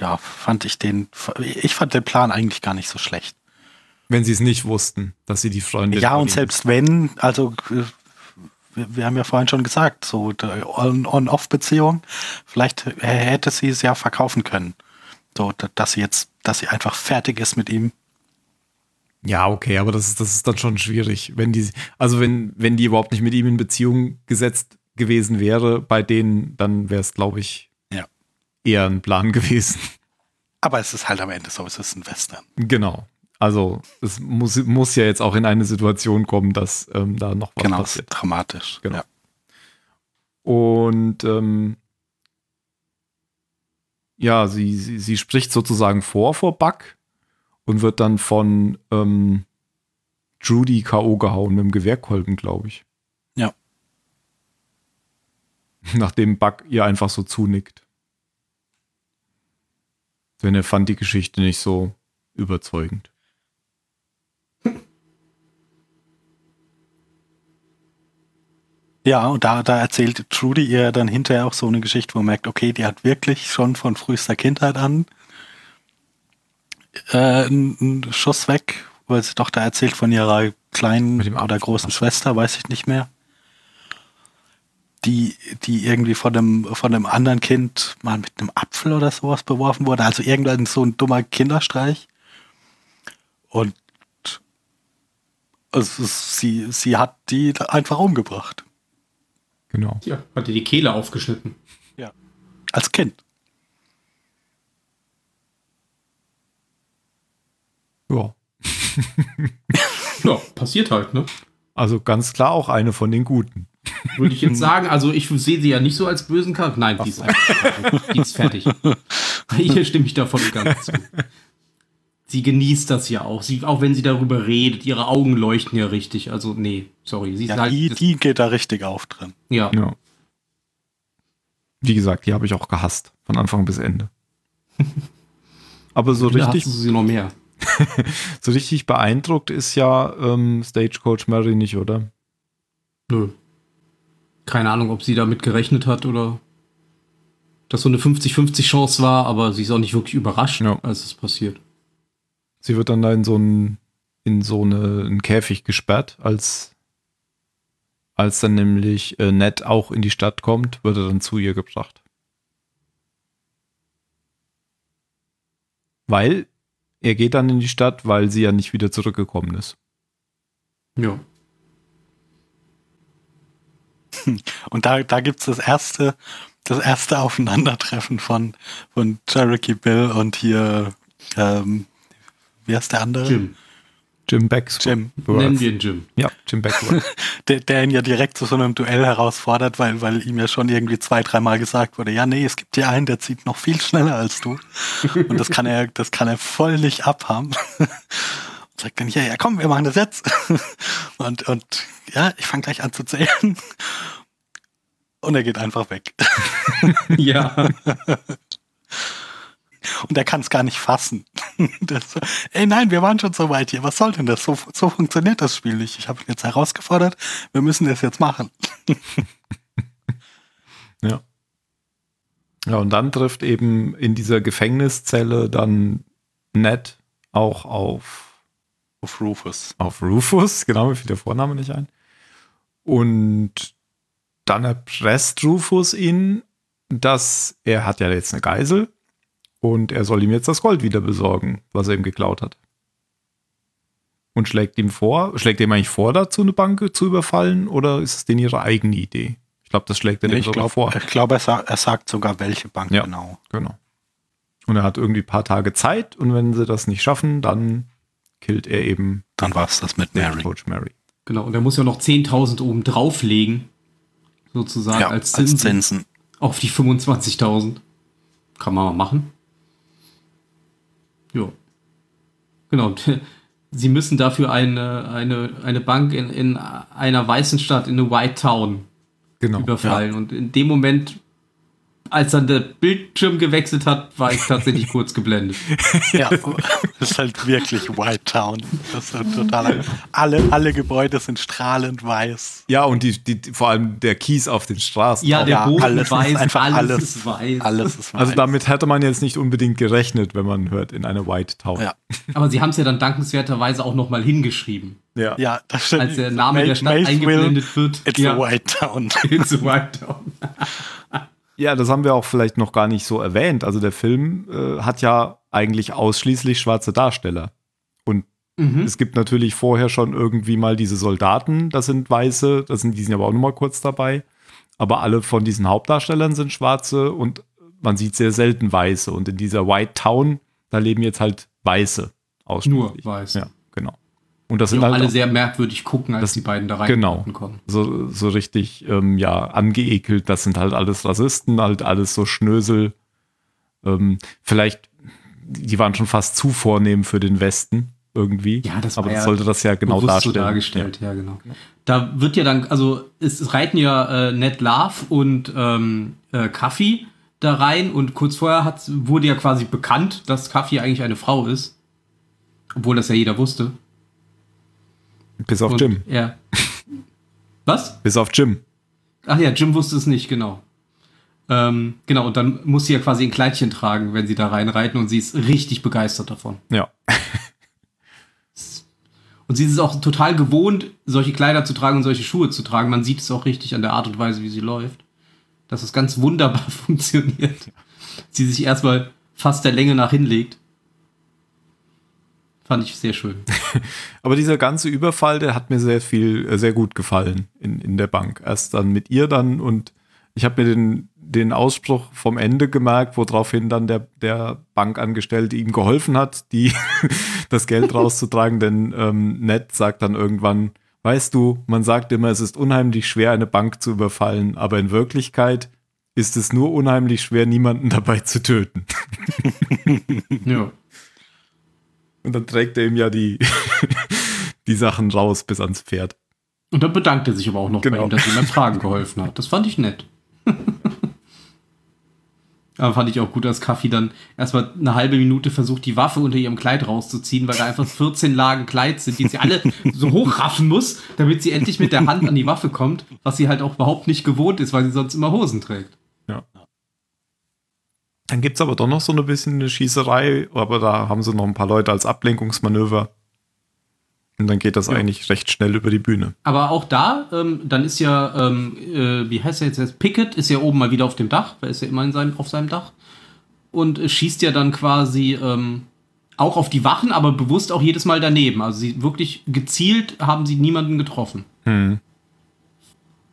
ja, fand ich den, ich fand den Plan eigentlich gar nicht so schlecht. Wenn sie es nicht wussten, dass sie die Freundin Ja, und selbst wenn, also wir, haben ja vorhin schon gesagt, so On-Off-Beziehung, vielleicht hätte sie es ja verkaufen können. So, da- dass sie jetzt, dass sie einfach fertig ist mit ihm. Ja, okay, aber das ist, das ist dann schon schwierig. Wenn die, also wenn, wenn die überhaupt nicht mit ihm in Beziehung gesetzt gewesen wäre, bei denen, dann wäre es, glaube ich. Eher ein Plan (laughs) gewesen. Aber es ist halt am Ende so, es ist ein Western. Genau. Also es muss, muss ja jetzt auch in eine Situation kommen, dass ähm, da noch was genau, passiert. dramatisch. Genau. Ja. Und ähm, ja, sie, sie, sie spricht sozusagen vor vor Buck und wird dann von ähm, Judy K.O. gehauen mit dem Gewehrkolben, glaube ich. Ja. (laughs) Nachdem Buck ihr einfach so zunickt. Denn er fand die Geschichte nicht so überzeugend. Ja, und da, da erzählt Trudy ihr dann hinterher auch so eine Geschichte, wo man merkt, okay, die hat wirklich schon von frühester Kindheit an äh, einen Schuss weg, weil sie doch da erzählt von ihrer kleinen oder großen Schwester, weiß ich nicht mehr. Die, die irgendwie von einem, von einem anderen Kind mal mit einem Apfel oder sowas beworfen wurde. Also irgendein so ein dummer Kinderstreich. Und also sie, sie hat die einfach umgebracht. Genau. Ja, hat dir die Kehle aufgeschnitten. Als Kind. Ja. Ja, passiert halt, ne? Also ganz klar auch eine von den Guten. Würde ich jetzt sagen, also ich sehe sie ja nicht so als bösen Charakter. Nein, die ist einfach fertig. Die ist fertig. (laughs) Hier stimme ich davon ganz zu. Sie genießt das ja auch. Sie, auch wenn sie darüber redet, ihre Augen leuchten ja richtig. Also, nee, sorry. Sie ist Ja, halt, die, die geht da richtig auf drin. ja. Ja. Wie gesagt, die habe ich auch gehasst. Von Anfang bis Ende. (laughs) Aber so Da richtig, hast du sie noch mehr. (laughs) so richtig beeindruckt ist ja ähm, Stagecoach Mary nicht, oder? Nö. Keine Ahnung, ob sie damit gerechnet hat oder dass so eine 50-50 Chance war, aber sie ist auch nicht wirklich überrascht, Ja. als es passiert. Sie wird dann da in so einen, in so eine, einen Käfig gesperrt, als, als dann nämlich äh, Ned auch in die Stadt kommt, wird er dann zu ihr gebracht. Weil er geht dann in die Stadt, weil sie ja nicht wieder zurückgekommen ist. Ja. (laughs) Und da, da gibt's das erste, das erste Aufeinandertreffen von, von Cherokee Bill und hier, ähm, wie heißt der andere? Jim. Jim Becksworth. Jim. Nennen wir ihn Jim. Ja, Jim Becksworth. (laughs) Der, der ihn ja direkt zu so einem Duell herausfordert, weil, weil ihm ja schon irgendwie zwei, dreimal gesagt wurde, ja, nee, es gibt hier einen, der zieht noch viel schneller als du. Und das kann er, das kann er voll nicht abhaben. (laughs) Sagt dann, ja, ja, komm, wir machen das jetzt. (laughs) Und, und ja, ich fange gleich an zu zählen. Und er geht einfach weg. (laughs) ja. (laughs) Und er kann es gar nicht fassen. Das, ey, nein, wir waren schon so weit hier. Was soll denn das? So, so funktioniert das Spiel nicht. Ich habe ihn jetzt herausgefordert. Wir müssen das jetzt machen. Ja. Ja, und dann trifft eben in dieser Gefängniszelle dann Ned auch auf, Auf Rufus. auf Rufus, genau, mir fiel der Vorname nicht ein. Und dann erpresst Rufus ihn, dass er hat ja jetzt eine Geisel und er soll ihm jetzt das Gold wieder besorgen, was er ihm geklaut hat. Und schlägt ihm vor, schlägt ihm eigentlich vor, dazu eine Bank zu überfallen oder ist es denn ihre eigene Idee? Ich glaube, das schlägt er Nee, dem sogar glaube, vor. ich glaub, er, er sagt sogar, welche Bank Ja. genau. Genau. Und er hat irgendwie ein paar Tage Zeit und wenn sie das nicht schaffen, dann killt er eben Dann war es das mit Mary. Coach Mary. Genau. Und er muss ja noch 10.000 oben drauflegen. Sozusagen Ja, als als Zinsen Zinsen. auf die 25.000. Kann man mal machen. Ja. Genau. (laughs) Sie müssen dafür eine, eine, eine Bank in, in einer weißen Stadt, in eine White Town Genau. überfallen. Und in dem Moment als dann der Bildschirm gewechselt hat, war ich tatsächlich (laughs) kurz geblendet. Ja, das ist halt wirklich White Town. Das ist halt total. Alle, alle Gebäude sind strahlend weiß. Ja, und die, die, vor allem der Kies auf den Straßen. Ja, der Ja, Boden alles weiß, ist einfach alles, alles. ist weiß. Alles ist weiß. Also damit hätte man jetzt nicht unbedingt gerechnet, wenn man hört in eine White Town. Ja. Aber sie haben es ja dann dankenswerterweise auch nochmal hingeschrieben. ja. Ja, das stimmt. Als der Name der Stadt Maysville, eingeblendet wird. It's ja. a White Town. (laughs) It's a White Town. (laughs) Ja, das haben wir auch vielleicht noch gar nicht so erwähnt. Also der Film äh, hat ja eigentlich ausschließlich schwarze Darsteller. Und Mhm. es gibt natürlich vorher schon irgendwie mal diese Soldaten, das sind Weiße, das sind, die sind aber auch noch mal kurz dabei. Aber alle von diesen Hauptdarstellern sind Schwarze und man sieht sehr selten Weiße. Und in dieser White Town, da leben jetzt halt Weiße. Nur weiß. Ja. Und das Die sind auch halt alle auch sehr merkwürdig gucken, als Das- die beiden da genau. kommen. so, so richtig, ähm, ja, angeekelt. Das sind halt alles Rassisten, halt alles so Schnösel. Ähm, vielleicht, die waren schon fast zu vornehm für den Westen irgendwie. Ja, das Aber das ja sollte das ja genau bewusst so darstellen. dargestellt, ja. genau. Da wird ja dann, also es, es reiten ja äh, Ned Love und ähm, äh, Kaffee da rein und kurz vorher hat, wurde ja quasi bekannt, dass Kaffee eigentlich eine Frau ist. Obwohl das ja jeder wusste. Bis auf und Jim. Er, was? Bis auf Jim. Ach ja, Jim wusste es nicht, genau. Ähm, genau, und dann muss sie ja quasi ein Kleidchen tragen, wenn sie da reinreiten und sie ist richtig begeistert davon. Ja. (laughs) Und sie ist es auch total gewohnt, solche Kleider zu tragen und solche Schuhe zu tragen. Man sieht es auch richtig an der Art und Weise, wie sie läuft. Dass es ganz wunderbar (laughs) funktioniert. Sie sich erstmal fast der Länge nach hinlegt. Fand ich sehr schön. (laughs) Aber dieser ganze Überfall, der hat mir sehr viel, äh, sehr gut gefallen in, in der Bank. Erst dann mit ihr dann und ich habe mir den, den Ausspruch vom Ende gemerkt, woraufhin dann der, der Bankangestellte ihm geholfen hat, die (laughs) das Geld rauszutragen, denn ähm, Ned sagt dann irgendwann, weißt du, man sagt immer, es ist unheimlich schwer, eine Bank zu überfallen, aber in Wirklichkeit ist es nur unheimlich schwer, niemanden dabei zu töten. (laughs) Ja. Und dann trägt er ihm ja die, (laughs) die Sachen raus bis ans Pferd. Und dann bedankt er sich aber auch noch Genau. bei ihm, dass ihm beim Tragen geholfen hat. Das fand ich nett. (laughs) aber fand ich auch gut, dass Kaffee dann erstmal eine halbe Minute versucht, die Waffe unter ihrem Kleid rauszuziehen, weil da einfach (laughs) 14 Lagen Kleid sind, die sie alle so hochraffen muss, damit sie endlich mit der Hand an die Waffe kommt, was sie halt auch überhaupt nicht gewohnt ist, weil sie sonst immer Hosen trägt. Dann gibt es aber doch noch so ein bisschen eine Schießerei, aber da haben sie noch ein paar Leute als Ablenkungsmanöver. Und dann geht das Ja. eigentlich recht schnell über die Bühne. Aber auch da, ähm, dann ist ja, ähm, äh, wie heißt er jetzt? Pickett ist ja oben mal wieder auf dem Dach, weil er ist ja immer in seinem, auf seinem Dach. Und äh, schießt ja dann quasi ähm, auch auf die Wachen, aber bewusst auch jedes Mal daneben. Also sie wirklich gezielt haben sie niemanden getroffen. Hm.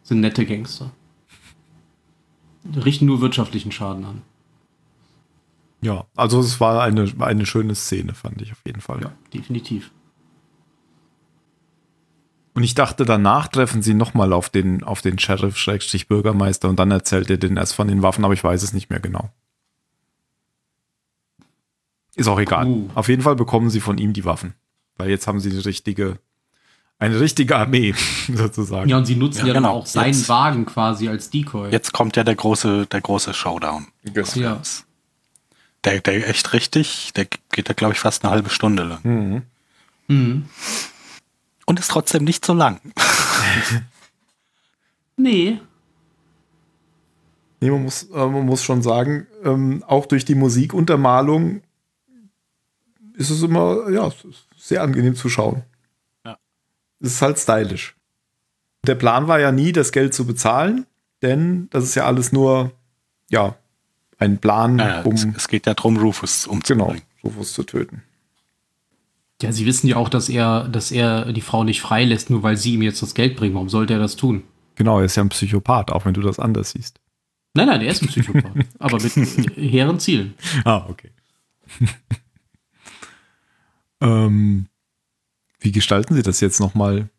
Sind nette Gangster. Richten nur wirtschaftlichen Schaden an. Ja, also es war eine, eine schöne Szene, fand ich auf jeden Fall. Ja, definitiv. Und ich dachte, danach treffen sie nochmal auf den, auf den Sheriff, Schrägstrich Bürgermeister, und dann erzählt er denen erst von den Waffen, aber ich weiß es nicht mehr genau. Ist auch egal. Uh. Auf jeden Fall bekommen sie von ihm die Waffen. Weil jetzt haben sie eine richtige, eine richtige Armee, (laughs) sozusagen. Ja, und sie nutzen Ja, ja, dann genau. auch seinen Jetzt- Wagen quasi als Decoy. Jetzt kommt ja der große, der große Showdown. Ja. Der, der echt richtig, der geht da, glaube ich, fast eine halbe Stunde lang. Mhm. Mhm. Und ist trotzdem nicht so lang. (laughs) Nee. Nee, man muss, äh, man muss schon sagen, ähm, auch durch die Musikuntermalung ist es immer, ja, sehr angenehm zu schauen. Ja. Es ist halt stylisch. Der Plan war ja nie, das Geld zu bezahlen, denn das ist ja alles nur, ja, ein Plan, Ja, um, es, es geht ja darum, Rufus genau, umzubringen. Rufus zu töten. Ja, sie wissen ja auch, dass er, dass er die Frau nicht freilässt, nur weil sie ihm jetzt das Geld bringen. Warum sollte er das tun? Genau, er ist ja ein Psychopath, auch wenn du das anders siehst. Nein, nein, er ist ein Psychopath. (laughs) aber mit hehren Zielen. Ah, okay. (laughs) ähm, wie gestalten sie das jetzt nochmal?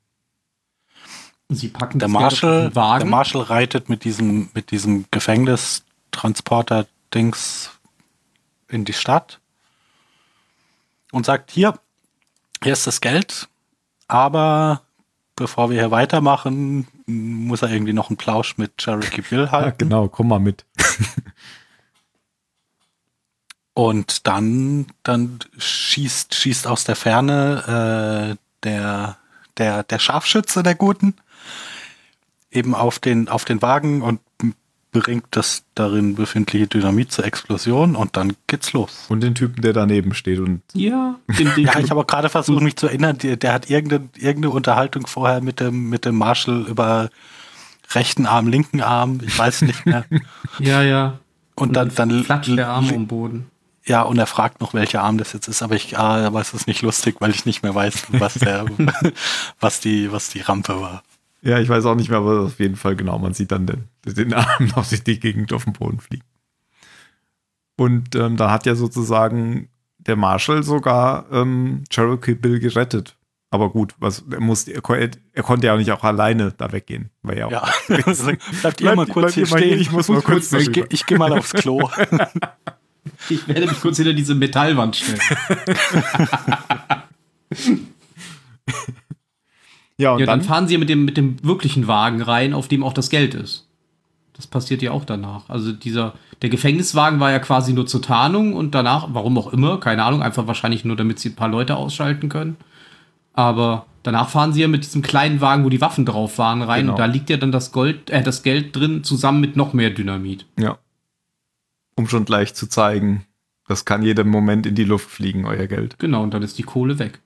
Sie packen Der Marshall, den Wagen. der Marshall reitet mit diesem, mit diesem Gefängnistransporter-Dings in die Stadt und sagt, hier, hier ist das Geld, aber bevor wir hier weitermachen, muss er irgendwie noch einen Plausch mit Cherokee Bill (laughs) halten. genau, komm mal mit. (laughs) Und dann, dann schießt, schießt aus der Ferne äh, der, der, der Scharfschütze der Guten eben auf den, auf den Wagen und bringt das darin befindliche Dynamit zur Explosion und dann geht's los. Und den Typen, der daneben steht und. Ja, den, (laughs) den Ja, ich habe auch gerade versucht, mich zu erinnern, der, der hat irgendeine, irgendeine Unterhaltung vorher mit dem, mit dem Marshall über rechten Arm, linken Arm, ich weiß nicht mehr. (laughs) ja, ja. Und dann, dann klatscht der Arm um den Boden. Ja, und er fragt noch, welcher Arm das jetzt ist, aber ich, ah, aber es ist nicht lustig, weil ich nicht mehr weiß, was der, (laughs) was die, was die Rampe war. Ja, ich weiß auch nicht mehr, aber auf jeden Fall genau. Man sieht dann den, den Arm (laughs) noch durch die Gegend auf dem Boden fliegen. Und ähm, da hat ja sozusagen der Marshall sogar ähm, Cherokee Bill gerettet. Aber gut, was, er, muss, er, er, konnte ja auch nicht auch alleine da weggehen. Weil ja, ja. (laughs) (laughs) bleibt ihr mal kurz hier stehen. Hier, ich muss mal kurz, ich, ich, ich gehe mal aufs Klo. ich werde mich kurz hinter diese Metallwand stellen. Ja, und ja, dann, dann, fahren sie mit dem, mit dem wirklichen Wagen rein, auf dem auch das Geld ist. Das passiert ja auch danach. Also dieser, der Gefängniswagen war ja quasi nur zur Tarnung und danach, warum auch immer, keine Ahnung, einfach wahrscheinlich nur, damit sie ein paar Leute ausschalten können. Aber danach fahren sie ja mit diesem kleinen Wagen, wo die Waffen drauf waren, rein genau. und da liegt ja dann das Gold, äh, das Geld drin, zusammen mit noch mehr Dynamit. Ja. Um schon gleich zu zeigen, das kann jeden Moment in die Luft fliegen, euer Geld. Genau, und dann ist die Kohle weg.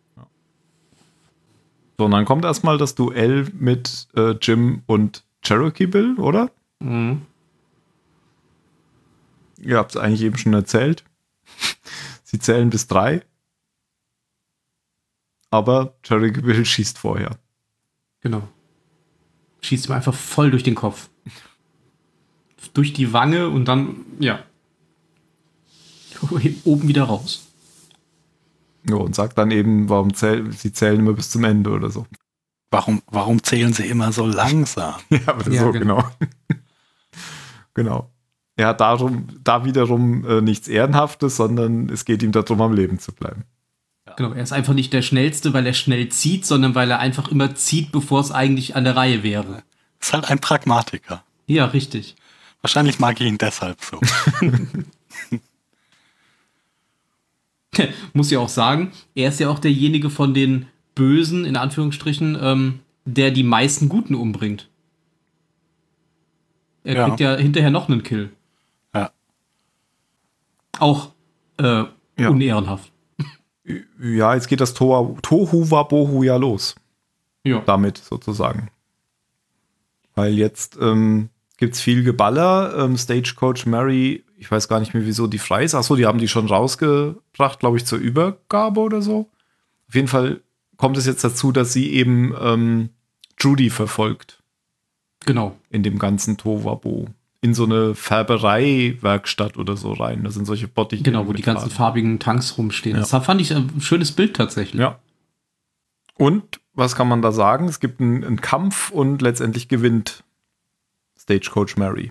So, und dann kommt erstmal das Duell mit äh, Jim und Cherokee Bill, oder? Mhm. Ihr habt es eigentlich eben schon erzählt. Sie zählen bis drei. Aber Cherokee Bill schießt vorher. Genau. Schießt ihm einfach voll durch den Kopf. durch die Wange und dann, ja. (laughs) Oben wieder raus. Ja, und sagt dann eben, warum zähl sie zählen immer bis zum Ende oder so. Warum, warum zählen sie immer so langsam? (laughs) ja, aber ja, so, genau. genau. (laughs) Er hat darum, da wiederum äh, nichts Ehrenhaftes, sondern es geht ihm darum, am Leben zu bleiben. Genau, er ist einfach nicht der Schnellste, weil er schnell zieht, sondern weil er einfach immer zieht, bevor es eigentlich an der Reihe wäre. Ist halt ein Pragmatiker. Ja, richtig. Wahrscheinlich mag ich ihn deshalb so. (laughs) (laughs) muss ja auch sagen, er ist ja auch derjenige von den Bösen, in Anführungsstrichen, ähm, der die meisten Guten umbringt. Er ja. kriegt ja hinterher noch einen Kill. Ja. Auch äh, ja. unehrenhaft. Ja, jetzt geht das Tohu, Wabohu ja los. Ja. Damit sozusagen. Weil jetzt ähm, gibt es viel Geballer. Ähm, Stagecoach Mary ich weiß gar nicht mehr, wieso die frei ist. Achso, die haben die schon rausgebracht, glaube ich, zur Übergabe oder so. Auf jeden Fall kommt es jetzt dazu, dass sie eben ähm, Judy verfolgt. Genau. In dem ganzen Tovabo. In so eine Färberei-Werkstatt oder so rein. Da sind solche Bottiche. Genau, wo die ganzen farbigen Tanks rumstehen. Ja. Das fand ich ein schönes Bild tatsächlich. Ja. Und was kann man da sagen? Es gibt einen, einen Kampf und letztendlich gewinnt Stagecoach Mary.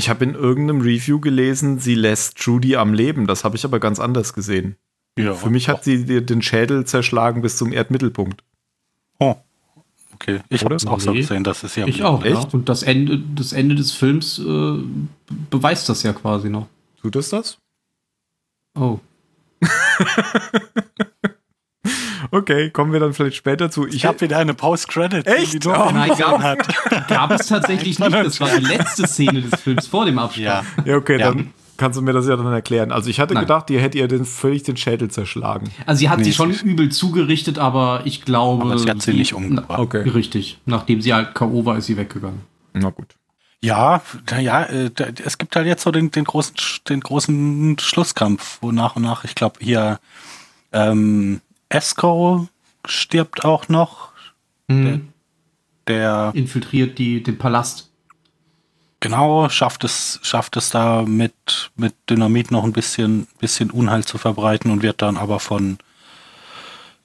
Ich habe in irgendeinem Review gelesen, sie lässt Judy am Leben. Das habe ich aber ganz anders gesehen. Ja, Für mich hat sie den Schädel zerschlagen bis zum Erdmittelpunkt. Oh. Okay, ich habe es auch so gesehen, das ist ja. Ich auch, echt? Ja. Und das Ende, das Ende des Films äh, beweist das ja quasi noch. Tut es das? Oh. (laughs) Okay, kommen wir dann vielleicht später zu. Ich, ich habe wieder eine Post-Credit. Echt? Oh, nein, gab, hat. (laughs) gab es tatsächlich nicht. Das war die letzte Szene des Films vor dem Abspann. Ja, ja okay, ja. dann kannst du mir das ja dann erklären. Also ich hatte nein. gedacht, ihr hättet ihr den völlig den Schädel zerschlagen. Also sie hat nee, sie schon übel zugerichtet, aber ich glaube... Aber sie hat sie nicht umgebracht. Okay. Richtig. Nachdem sie halt K.O. war, ist sie weggegangen. Na gut. Ja, naja, äh, es gibt halt jetzt so den, den, großen, den großen Schlusskampf, wo nach und nach, ich glaube, hier ähm, Esco stirbt auch noch. Mhm. Der, der, infiltriert die, den Palast. Genau, schafft es, schafft es da mit, mit Dynamit noch ein bisschen, bisschen Unheil zu verbreiten und wird dann aber von,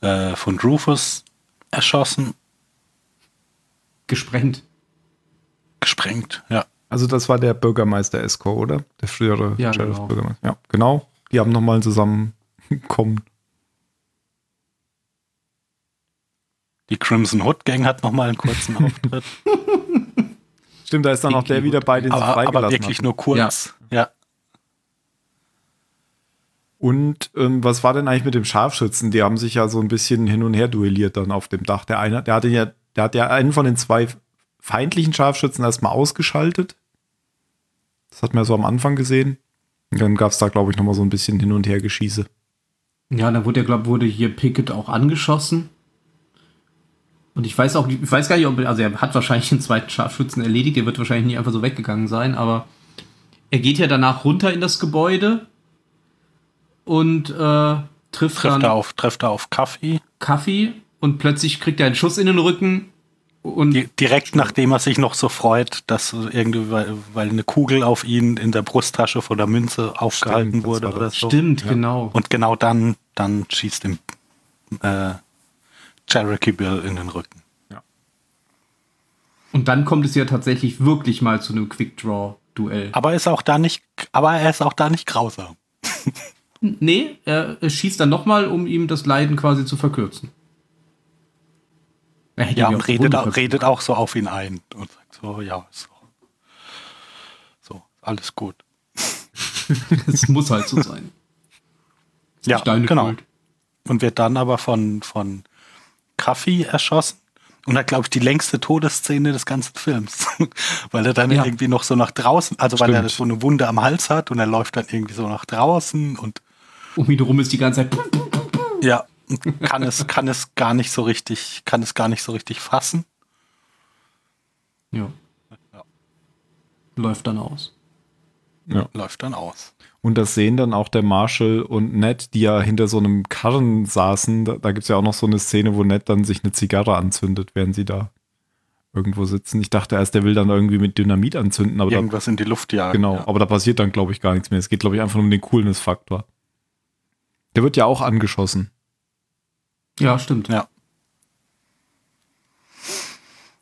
äh, von Rufus erschossen. Gesprengt. Gesprengt, ja. Also das war der Bürgermeister Esco, oder? Der frühere ja, Sheriff Bürgermeister. Ja, genau. Die haben nochmal zusammenkommen. Die Crimson Hood Gang hat noch mal einen kurzen (laughs) Auftritt. Stimmt, da ist dann auch der wieder bei, den aber, aber wirklich hat. nur kurz. Ja. ja. Und ähm, was war denn eigentlich mit dem Scharfschützen? Die haben sich ja so ein bisschen hin und her duelliert dann auf dem Dach. Der eine, der hatte ja, der hat ja einen von den zwei feindlichen Scharfschützen erstmal ausgeschaltet. Das hat man ja so am Anfang gesehen. Und dann gab es da, glaube ich, nochmal so ein bisschen hin und her Geschieße. Ja, dann wurde, glaube wurde hier Pickett auch angeschossen. Und ich weiß auch, ich weiß gar nicht, ob, also er hat wahrscheinlich den zweiten Scharfschützen erledigt, der wird wahrscheinlich nicht einfach so weggegangen sein, aber er geht ja danach runter in das Gebäude und äh, trifft, Trifft dann er auf, trifft er auf Kaffee. Kaffee und plötzlich kriegt er einen Schuss in den Rücken und Di- Direkt nachdem er sich noch so freut, dass irgendwie, weil, weil eine Kugel auf ihn in der Brusttasche von der Münze aufgehalten Stimmt, wurde oder so. stimmt, genau. Und genau dann, dann schießt ihm äh, Cherokee Bill in den Rücken. Und dann kommt es ja tatsächlich wirklich mal zu einem Quick Draw Duell. Aber er ist auch da nicht, aber er ist auch da nicht grausam. (laughs) Nee, er, schießt dann nochmal, um ihm das Leiden quasi zu verkürzen. Er Ja, und redet, auch, redet auch so auf ihn ein und sagt so, ja, so, so alles gut. (laughs) Es muss halt so sein. Ja, genau. Schuld. Und wird dann aber von, von Kaffee erschossen. Und hat, glaube ich, die längste Todesszene des ganzen Films. (laughs) weil er dann Ja. irgendwie noch so nach draußen, also weil er Stimmt. so eine Wunde am Hals hat und er läuft dann irgendwie so nach draußen und Um ihn herum ist die ganze Zeit. ja, und kann es, kann es gar nicht so richtig, kann es gar nicht so richtig fassen. Ja. Ja. Läuft dann aus. Läuft dann aus. Und das sehen dann auch der Marshall und Ned, die ja hinter so einem Karren saßen. Da, da gibt es ja auch noch so eine Szene, wo Ned dann sich eine Zigarre anzündet, während sie da irgendwo sitzen. Ich dachte erst, der will dann irgendwie mit Dynamit anzünden, aber da, Irgendwas in die Luft jagen. genau, Ja. aber da passiert dann, glaube ich, gar nichts mehr. Es geht, glaube ich, einfach nur um den Coolness-Faktor. Der wird ja auch angeschossen. Ja, stimmt. Ja.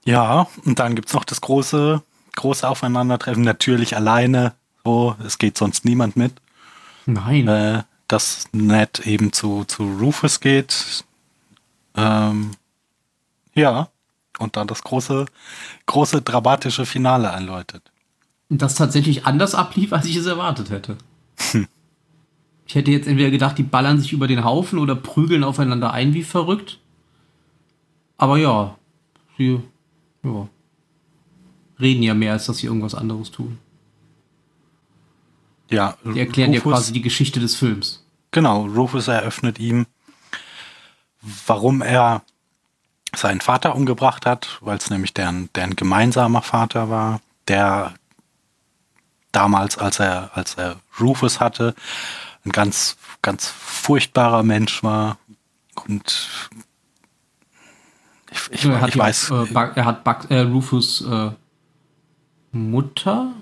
Ja, und dann gibt's noch das große, große Aufeinandertreffen. Natürlich alleine. So, es geht sonst niemand mit. Nein. Äh, dass Ned eben zu, zu Rufus geht. Ähm, ja. Und dann das große, große dramatische Finale einläutet. das tatsächlich anders ablief, als ich es erwartet hätte. Hm. Ich hätte jetzt entweder gedacht, die ballern sich über den Haufen oder prügeln aufeinander ein wie verrückt. Aber ja, sie ja, reden ja mehr, als dass sie irgendwas anderes tun. Ja, Die erklären ja Rufus- quasi die Geschichte des Films. Genau, Rufus eröffnet ihm, warum er seinen Vater umgebracht hat, weil es nämlich deren, deren gemeinsamer Vater war, der damals, als er, als er Rufus hatte, ein ganz, ganz furchtbarer Mensch war. Und ich, ich, er hat ich weiß, auch, äh, er hat Bug, äh, Rufus äh, Mutter?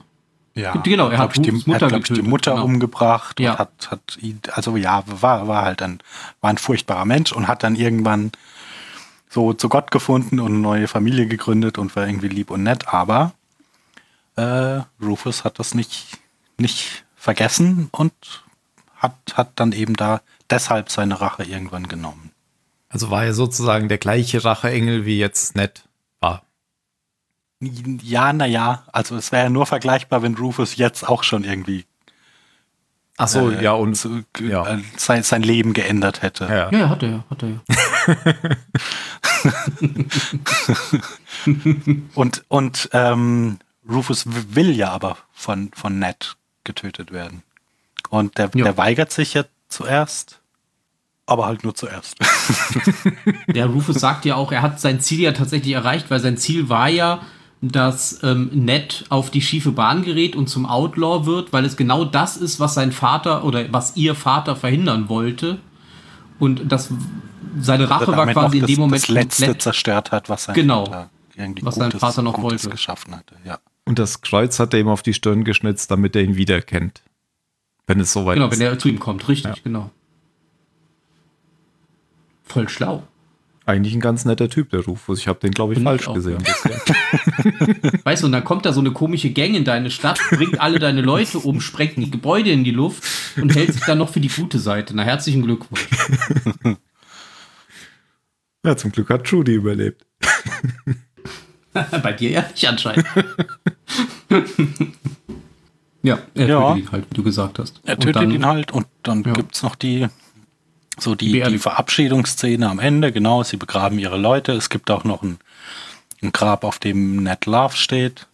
Ja, genau, er hat glaub ich, die, er Mutter hat, ich, die Mutter genau. umgebracht Ja. und hat, hat ihn, also ja, war, war halt ein, war ein furchtbarer Mensch und hat dann irgendwann so zu Gott gefunden und eine neue Familie gegründet und war irgendwie lieb und nett, aber äh, Rufus hat das nicht, nicht vergessen und hat, hat dann eben da deshalb seine Rache irgendwann genommen. Also war er sozusagen der gleiche Racheengel wie jetzt Ned. Ja, naja, also es wäre ja nur vergleichbar, wenn Rufus jetzt auch schon irgendwie Ach so, äh, ja, und zu, ja. äh, sein, sein Leben geändert hätte. ja. Ja, hat er ja, hat er ja. (laughs) Und, und ähm, Rufus will ja aber von, von Ned getötet werden. Und der, Ja. der weigert sich ja zuerst, aber halt nur zuerst. (laughs) Der Rufus sagt ja auch, er hat sein Ziel ja tatsächlich erreicht, weil sein Ziel war ja, dass ähm, Ned auf die schiefe Bahn gerät und zum Outlaw wird, weil es genau das ist, was sein Vater oder was ihr Vater verhindern wollte. Und das seine Rache war quasi in dem Moment das Letzte komplett. zerstört hat, was sein Genau. Vater irgendwie Was sein Vater noch Gutes wollte. geschaffen hatte. Ja. Und das Kreuz hat er ihm auf die Stirn geschnitzt, damit er ihn wiedererkennt. Wenn es soweit Genau, ist. wenn er zu ihm kommt, richtig, Ja. genau. Voll schlau. Eigentlich ein ganz netter Typ, der Rufus. Ich habe den, glaube ich, ich falsch auch, gesehen. (laughs) (laughs) Weißt du, und dann kommt da so eine komische Gang in deine Stadt, bringt alle deine Leute um, sprengt die Gebäude in die Luft und hält sich dann noch für die gute Seite. Na, herzlichen Glückwunsch. (laughs) ja, zum Glück hat Trudy überlebt. Bei dir ja nicht anscheinend. Ja, er Ja. tötet ihn halt, wie du gesagt hast. Er tötet dann- ihn halt und dann Ja. gibt's noch die so die, die. Verabschiedungsszene am Ende, genau, sie begraben ihre Leute. Es gibt auch noch ein, ein Grab, auf dem Ned Love steht,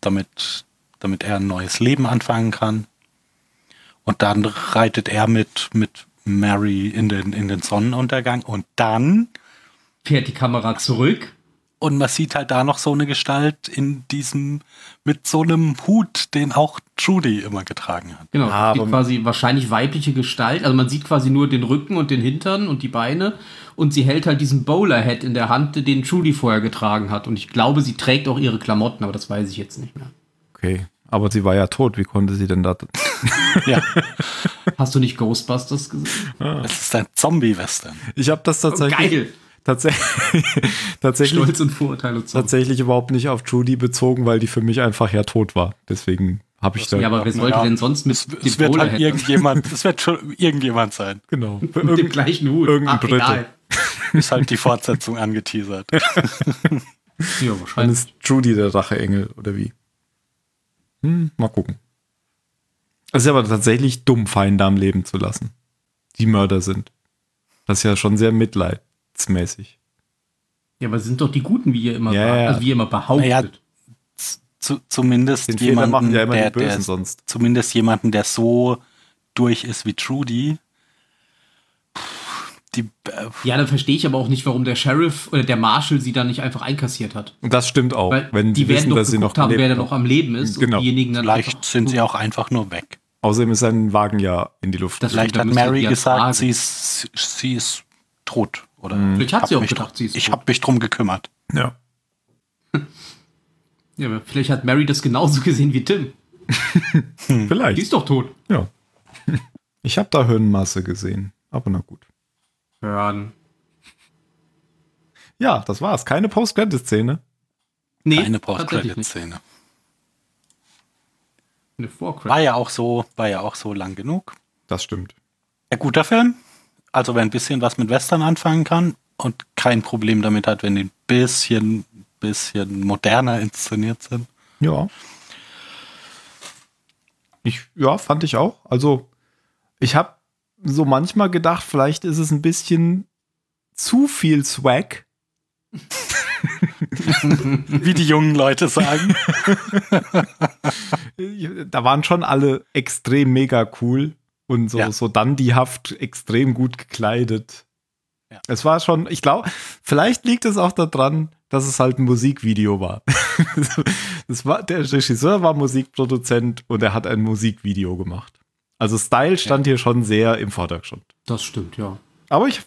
damit, damit er ein neues Leben anfangen kann. Und dann reitet er mit, mit Mary in den, in den Sonnenuntergang und dann fährt die Kamera zurück. Und man sieht halt da noch so eine Gestalt in diesem, mit so einem Hut, den auch Trudy immer getragen hat. Genau, Ah, die quasi wahrscheinlich weibliche Gestalt. Also man sieht quasi nur den Rücken und den Hintern und die Beine. Und sie hält halt diesen Bowler-Head in der Hand, den Trudy vorher getragen hat. Und ich glaube, sie trägt auch ihre Klamotten, aber das weiß ich jetzt nicht mehr. Okay. Aber sie war ja tot. Wie konnte sie denn da? (laughs) Ja, Hast du nicht Ghostbusters gesehen? es ist ein Zombie-Western. Ich habe das Oh, tatsächlich, geil! Tatsächlich, (laughs) tatsächlich, Stolz und Vorurteile tatsächlich überhaupt nicht auf Judy bezogen, weil die für mich einfach ja tot war. Deswegen habe ich da Ja, aber wer sollte Ja. denn sonst mit Es, es wird halt irgendjemand, (laughs) es wird schon irgendjemand sein. genau (laughs) mit dem Irgend, gleichen Hut? irgendein Ach, Brite. egal. Ist halt die Fortsetzung angeteasert. Ja, dann wahrscheinlich. ist Judy der Racheengel oder wie? Hm, mal gucken. Es ist aber tatsächlich dumm, Feinde am Leben zu lassen, die Mörder sind. Das ist ja schon sehr mitleidsmäßig. Ja, aber sind doch die Guten, wie ihr immer, Ja, ja. also wie ihr immer behauptet. Naja, Zu, zumindest Den jemanden, machen ja immer der, die Bösen der, sonst. zumindest jemanden, der so durch ist wie Trudy. Die, äh, Ja, dann verstehe ich aber auch nicht, warum der Sheriff oder der Marshal sie dann nicht einfach einkassiert hat. Das stimmt auch, Weil wenn die die werden wissen, doch dass sie noch haben, wer da noch am Leben ist Genau. und diejenigen dann vielleicht einfach- sind sie auch einfach nur weg. Außerdem ist sein Wagen ja in die Luft. Das- Vielleicht hat Mary gesagt, sie ist, sie ist tot. Oder Vielleicht hat hab sie auch mich gedacht, drum- sie ist Ich habe mich drum gekümmert. ja. (laughs) Ja, aber vielleicht hat Mary das genauso gesehen wie Tim. Vielleicht. Die ist doch tot. Ja. (laughs) Ich habe da Hirnmasse gesehen, aber na gut. Hören. Ja, das war's. Keine Post-Credit-Szene. Nee, Eine tatsächlich nicht. Post-Credit-Szene. Eine Vorcredit. War ja auch so, war ja auch so lang genug. Das stimmt. Ein guter Film. Also wer ein bisschen was mit Western anfangen kann und kein Problem damit hat, wenn die ein bisschen, bisschen moderner inszeniert sind. Ja. Ich, ja, fand ich auch. Also, ich habe so manchmal gedacht, vielleicht ist es ein bisschen zu viel Swag. (laughs) Wie die jungen Leute sagen. (laughs) Da waren schon alle extrem mega cool und so, Ja. so dandyhaft extrem gut gekleidet. Ja. Es war schon, ich glaube, vielleicht liegt es auch daran, dass es halt ein Musikvideo war. (laughs) das war der Regisseur war Musikproduzent und er hat ein Musikvideo gemacht. Also Style stand hier schon sehr im Vordergrund. Das stimmt, ja. Aber ich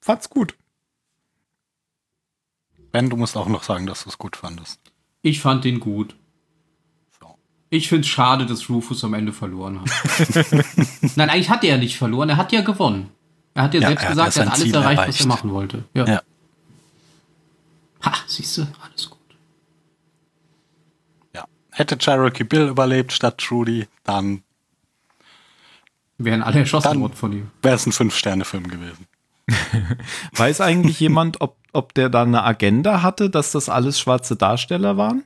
fand's gut. Ben, du musst auch noch sagen, dass du es gut fandest. Ich fand den gut. Ich finde es schade, dass Rufus am Ende verloren hat. (laughs) Nein, eigentlich hat er ja nicht verloren. Er hat ja gewonnen. Er hat ja, Ja, selbst er gesagt, er hat alles Ziel erreicht, was erreicht. er machen wollte. Ja. Ja. Ha, siehst du, alles gut. Ja. Hätte Cherokee Bill überlebt statt Trudy, dann Wären alle erschossen worden von ihm. wäre es ein Fünf-Sterne-Film gewesen. (laughs) Weiß eigentlich jemand, ob, ob der da eine Agenda hatte, dass das alles schwarze Darsteller waren?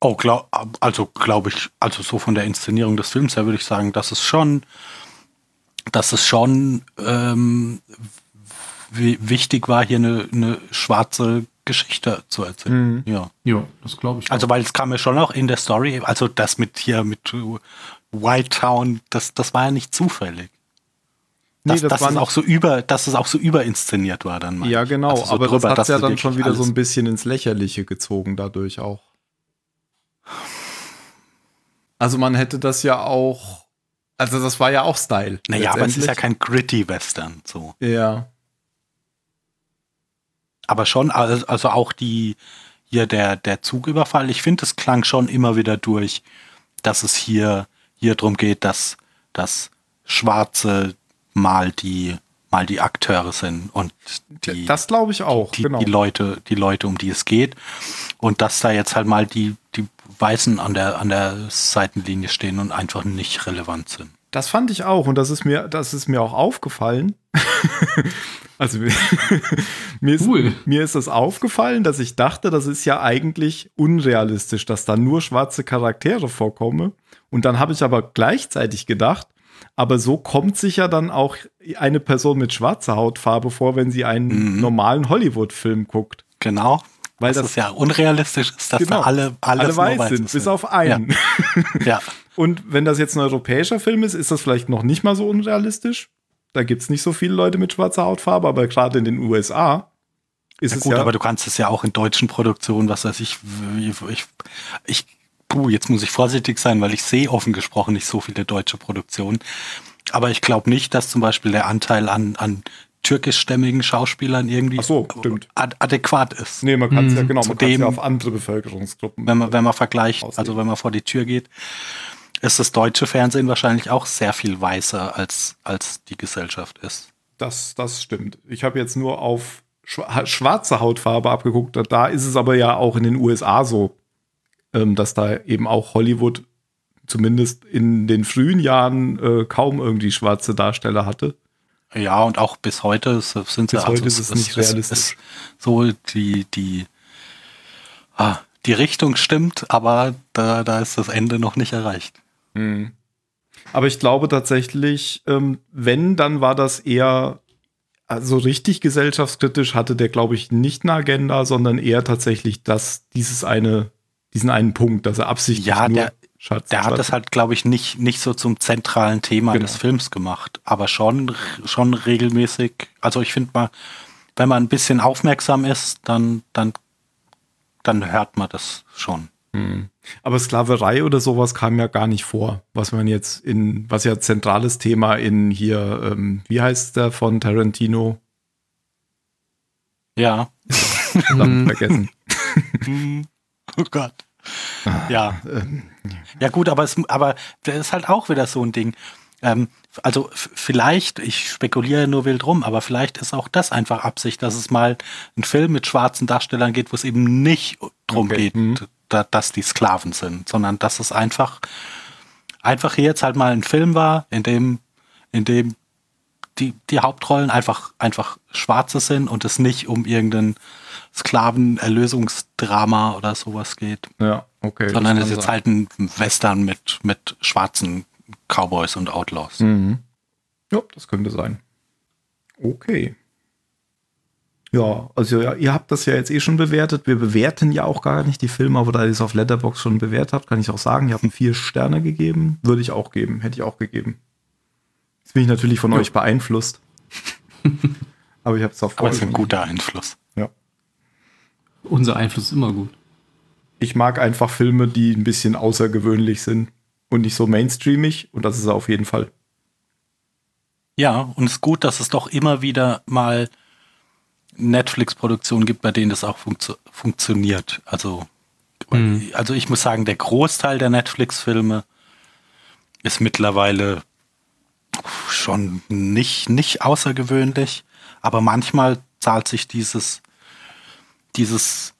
Oh, glaub, also glaube ich, also so von der Inszenierung des Films her würde ich sagen, dass es schon, dass es schon ähm, wi- wichtig war, hier eine, eine schwarze Geschichte zu erzählen. Ja. Ja, das glaube ich. Also weil es kam ja schon auch in der Story, also das mit hier mit White Town, das, das war ja nicht zufällig. Nee, Dass, das dass war es nicht- auch so über, dass es auch so überinszeniert war dann. Ja, genau, Also so aber drüber, das hat ja dann schon wieder so ein bisschen ins Lächerliche gezogen dadurch auch. Also man hätte das ja auch, also das war ja auch Style. Naja, aber es ist ja kein gritty Western so. Ja, Aber schon, also auch die, hier der, der Zugüberfall, ich finde, es klang schon immer wieder durch, dass es hier, hier drum geht, dass, dass Schwarze mal die, mal die Akteure sind und die, das glaube ich auch, die, genau. die Leute, die Leute, um die es geht. Und dass da jetzt halt mal die, die Weißen an der, an der Seitenlinie stehen und einfach nicht relevant sind. Das fand ich auch und das ist mir, das ist mir auch aufgefallen. (laughs) Also (laughs) mir ist, Cool. mir ist das aufgefallen, dass ich dachte, das ist ja eigentlich unrealistisch, dass da nur schwarze Charaktere vorkommen. Und dann habe ich aber gleichzeitig gedacht, aber so kommt sich ja dann auch eine Person mit schwarzer Hautfarbe vor, wenn sie einen Mhm. normalen Hollywood-Film guckt. Genau. Weil das, das- ist ja unrealistisch ist, dass Genau. da alle, Alle nur weiß Weiße sind, bis auf einen. Ja. (laughs) Und wenn das jetzt ein europäischer Film ist, ist das vielleicht noch nicht mal so unrealistisch. Da gibt es nicht so viele Leute mit schwarzer Hautfarbe, aber gerade in den USA ist Ja, es gut, ja. aber du kannst es ja auch in deutschen Produktionen, was weiß ich, ich, ich, ich puh, jetzt muss ich vorsichtig sein, weil ich sehe offen gesprochen nicht so viele deutsche Produktionen. Aber ich glaube nicht, dass zum Beispiel der Anteil an, an türkischstämmigen Schauspielern irgendwie so, stimmt. ad adäquat ist. nee, man kann es ja genau, Zu man kann ja auf andere Bevölkerungsgruppen. Wenn man, wenn man vergleicht, Auslegen. also wenn man vor die Tür geht, ist das deutsche Fernsehen wahrscheinlich auch sehr viel weißer als, als die Gesellschaft ist. Das, das stimmt. Ich habe jetzt nur auf schwa- schwarze Hautfarbe abgeguckt. Da- Da ist es aber ja auch in den USA so, ähm, dass da eben auch Hollywood zumindest in den frühen Jahren äh, kaum irgendwie schwarze Darsteller hatte. Ja, und auch bis heute sind sie Bis heute ist es nicht ist realistisch. so die, die, ah, die Richtung stimmt, aber da, da ist das Ende noch nicht erreicht. Aber ich glaube tatsächlich, ähm, wenn, dann war das eher, also richtig gesellschaftskritisch hatte der, glaube ich, nicht eine Agenda, sondern eher tatsächlich das, dieses eine, diesen einen Punkt, dass er absichtlich Ja, nur der- Schatz, Der hat Schatz- das halt, glaube ich, nicht, nicht so zum zentralen Thema Genau. des Films gemacht, aber schon, schon regelmäßig. Also ich finde mal, wenn man ein bisschen aufmerksam ist, dann, dann, dann hört man das schon. Aber Sklaverei oder sowas kam ja gar nicht vor, was man jetzt in, was ja zentrales Thema in hier, ähm, wie heißt der von Tarantino? Ja. (laughs) Verdammt, vergessen. (laughs) Oh Gott. Ja. Ja gut, aber es, aber das ist halt auch wieder so ein Ding. Ähm, also vielleicht, ich spekuliere nur wild rum, aber vielleicht ist auch das einfach Absicht, dass es mal ein Film mit schwarzen Darstellern geht, wo es eben nicht drum Okay, geht, mhm. da, dass die Sklaven sind, sondern dass es einfach einfach hier jetzt halt mal ein Film war, in dem in dem die, die Hauptrollen einfach, einfach Schwarze sind und es nicht um irgendein Sklavenerlösungsdrama oder sowas geht, Ja, okay. sondern es ist jetzt halt ein Western mit, mit schwarzen Cowboys und Outlaws. sein. Mhm. Ja, das könnte sein. Okay. Ja, also ja, ihr habt das ja jetzt eh schon bewertet. Wir bewerten ja auch gar nicht die Filme, aber da ihr es auf Letterbox schon bewertet habt, kann ich auch sagen, ihr habt vier Sterne gegeben. Würde ich auch geben, hätte ich auch gegeben. Jetzt bin ich natürlich von Ja. euch beeinflusst. (laughs) aber ich habe es auf Aber es ist ein guter Einfluss. Unser Einfluss ist immer gut. Ich mag einfach Filme, die ein bisschen außergewöhnlich sind und nicht so mainstreamig. Und das ist er auf jeden Fall. Ja, und es ist gut, dass es doch immer wieder mal Netflix-Produktionen gibt, bei denen das auch funktio funktioniert. Also, Mhm. also ich muss sagen, der Großteil der Netflix-Filme ist mittlerweile schon nicht, nicht außergewöhnlich, aber manchmal zahlt sich dieses, dieses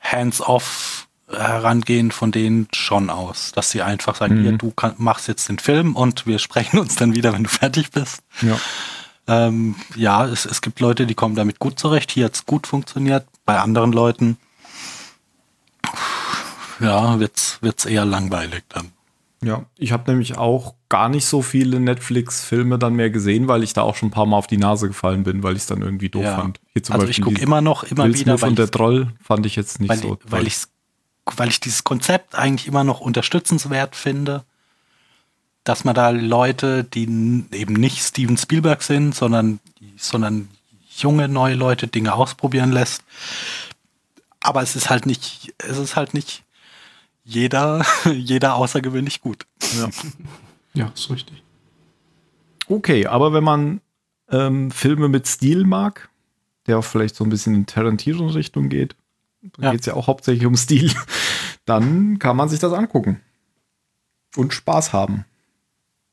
Hands-off Herangehen von denen schon aus, dass sie einfach sagen, Mhm. hier, du kann, machst jetzt den Film und wir sprechen uns dann wieder, wenn du fertig bist. Ja. Ähm, ja, es, es gibt Leute, die kommen damit gut zurecht. Hier hat es gut funktioniert. Bei anderen Leuten, ja, wird's wird's eher langweilig dann. Ja, ich habe nämlich auch gar nicht so viele Netflix-Filme dann mehr gesehen, weil ich da auch schon ein paar Mal auf die Nase gefallen bin, weil ich es dann irgendwie doof Ja. fand. Hier zum Also ich gucke immer noch, immer Will wieder, und der ich, Troll fand ich jetzt nicht weil, so. weil, toll. ich, weil ich dieses Konzept eigentlich immer noch unterstützenswert finde, dass man da Leute, die eben nicht Steven Spielberg sind, sondern, sondern junge, neue Leute Dinge ausprobieren lässt. Aber es ist halt nicht, es ist halt nicht jeder, (laughs) jeder außergewöhnlich gut. ja. (laughs) Ja, ist richtig. Okay, aber wenn man ähm, Filme mit Stil mag, der auch vielleicht so ein bisschen in Tarantino-Richtung geht, da Ja. geht es ja auch hauptsächlich um Stil, (laughs) dann kann man sich das angucken. Und Spaß haben.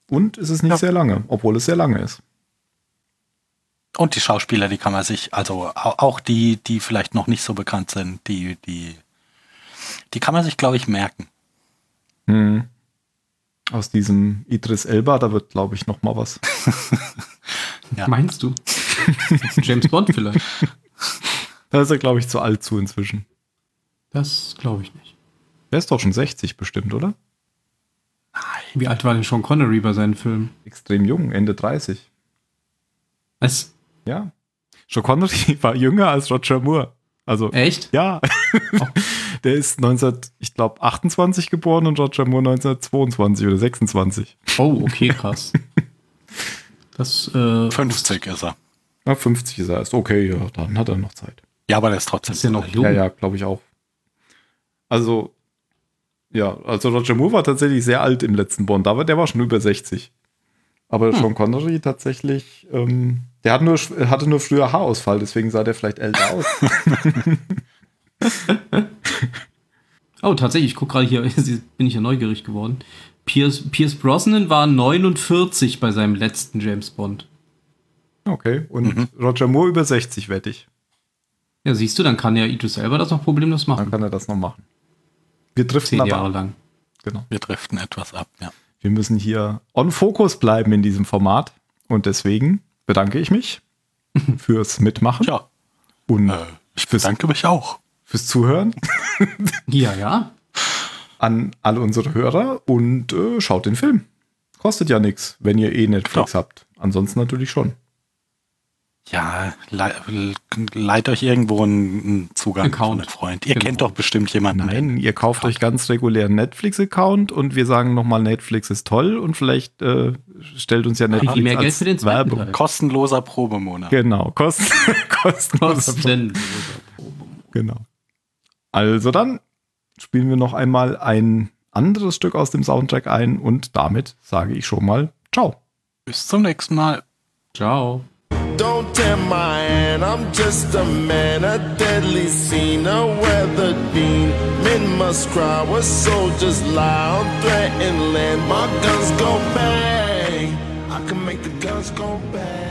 Und es ist nicht Ja. sehr lange, obwohl es sehr lange ist. Und die Schauspieler, die kann man sich, also au- auch die, die vielleicht noch nicht so bekannt sind, die, die, die kann man sich, glaube ich, merken. Hm. Aus diesem Idris Elba, da wird, glaube ich, noch mal was. (laughs) Ja. Meinst du? (laughs) James Bond vielleicht. Da ist er, glaube ich, zu alt zu inzwischen. Das glaube ich nicht. Der ist doch schon 60 bestimmt, oder? Wie alt war denn Sean Connery bei seinen Filmen? Extrem jung, Ende 30. Was? Ja. Sean Connery (laughs) war jünger als Roger Moore. Also, Echt? ja. Der ist 19, ich glaube, 28 geboren und Roger Moore 1922 oder 26. Oh, okay, krass. (laughs) Das, äh, 50 ist er. Na, 50 ist er erst. Okay, ja, dann hat er noch Zeit. Ja, aber der ist trotzdem. ist ja noch jung. Ja, ja, glaube ich auch. Also, ja, also Roger Moore war tatsächlich sehr alt im letzten Bond, aber der war schon über 60. Aber Sean Connery tatsächlich, ähm, der hat nur, hatte nur früher Haarausfall, deswegen sah der vielleicht älter aus. (laughs) (laughs) Oh, tatsächlich, ich gucke gerade hier, (laughs) bin ich ja neugierig geworden. Pierce, Pierce Brosnan war 49 bei seinem letzten James Bond. Okay, und Roger Moore über 60, wette ich. Ja, siehst du, dann kann ja Idris selber das noch problemlos Dann machen. kann er das noch machen. Wir driften Zehn aber Jahre ab. lang. Genau. Wir driften etwas ab, ja. Wir müssen hier on Focus bleiben in diesem Format. Und deswegen bedanke ich mich (laughs) fürs Mitmachen Ja, und äh, ich bedanke mich auch. Fürs Zuhören Ja, ja. an alle unsere Hörer und äh, schaut den Film. Kostet ja nichts, wenn ihr eh Netflix habt. Ansonsten natürlich schon. Ja, le leiht euch irgendwo einen einen Zugang Account. mit Freund. Ihr Genau. kennt doch bestimmt jemanden. Nein, ihr kauft euch ganz regulären Netflix-Account und wir sagen nochmal, Netflix ist toll und vielleicht äh, stellt uns ja Netflix viel mehr Geld als für den zweiten Werbung. Kostenloser Probemonat. Genau, kosten, (laughs) kostenlos. Kosten. Genau. Also dann spielen wir noch einmal ein anderes Stück aus dem Soundtrack ein und damit sage ich schon mal Ciao. Bis zum nächsten Mal. Ciao. Don't tear my hand, I'm just a man, a deadly scene, a weather beam. Men must cry, where soldiers lie on threatened land. My guns go bang, I can make the guns go bang.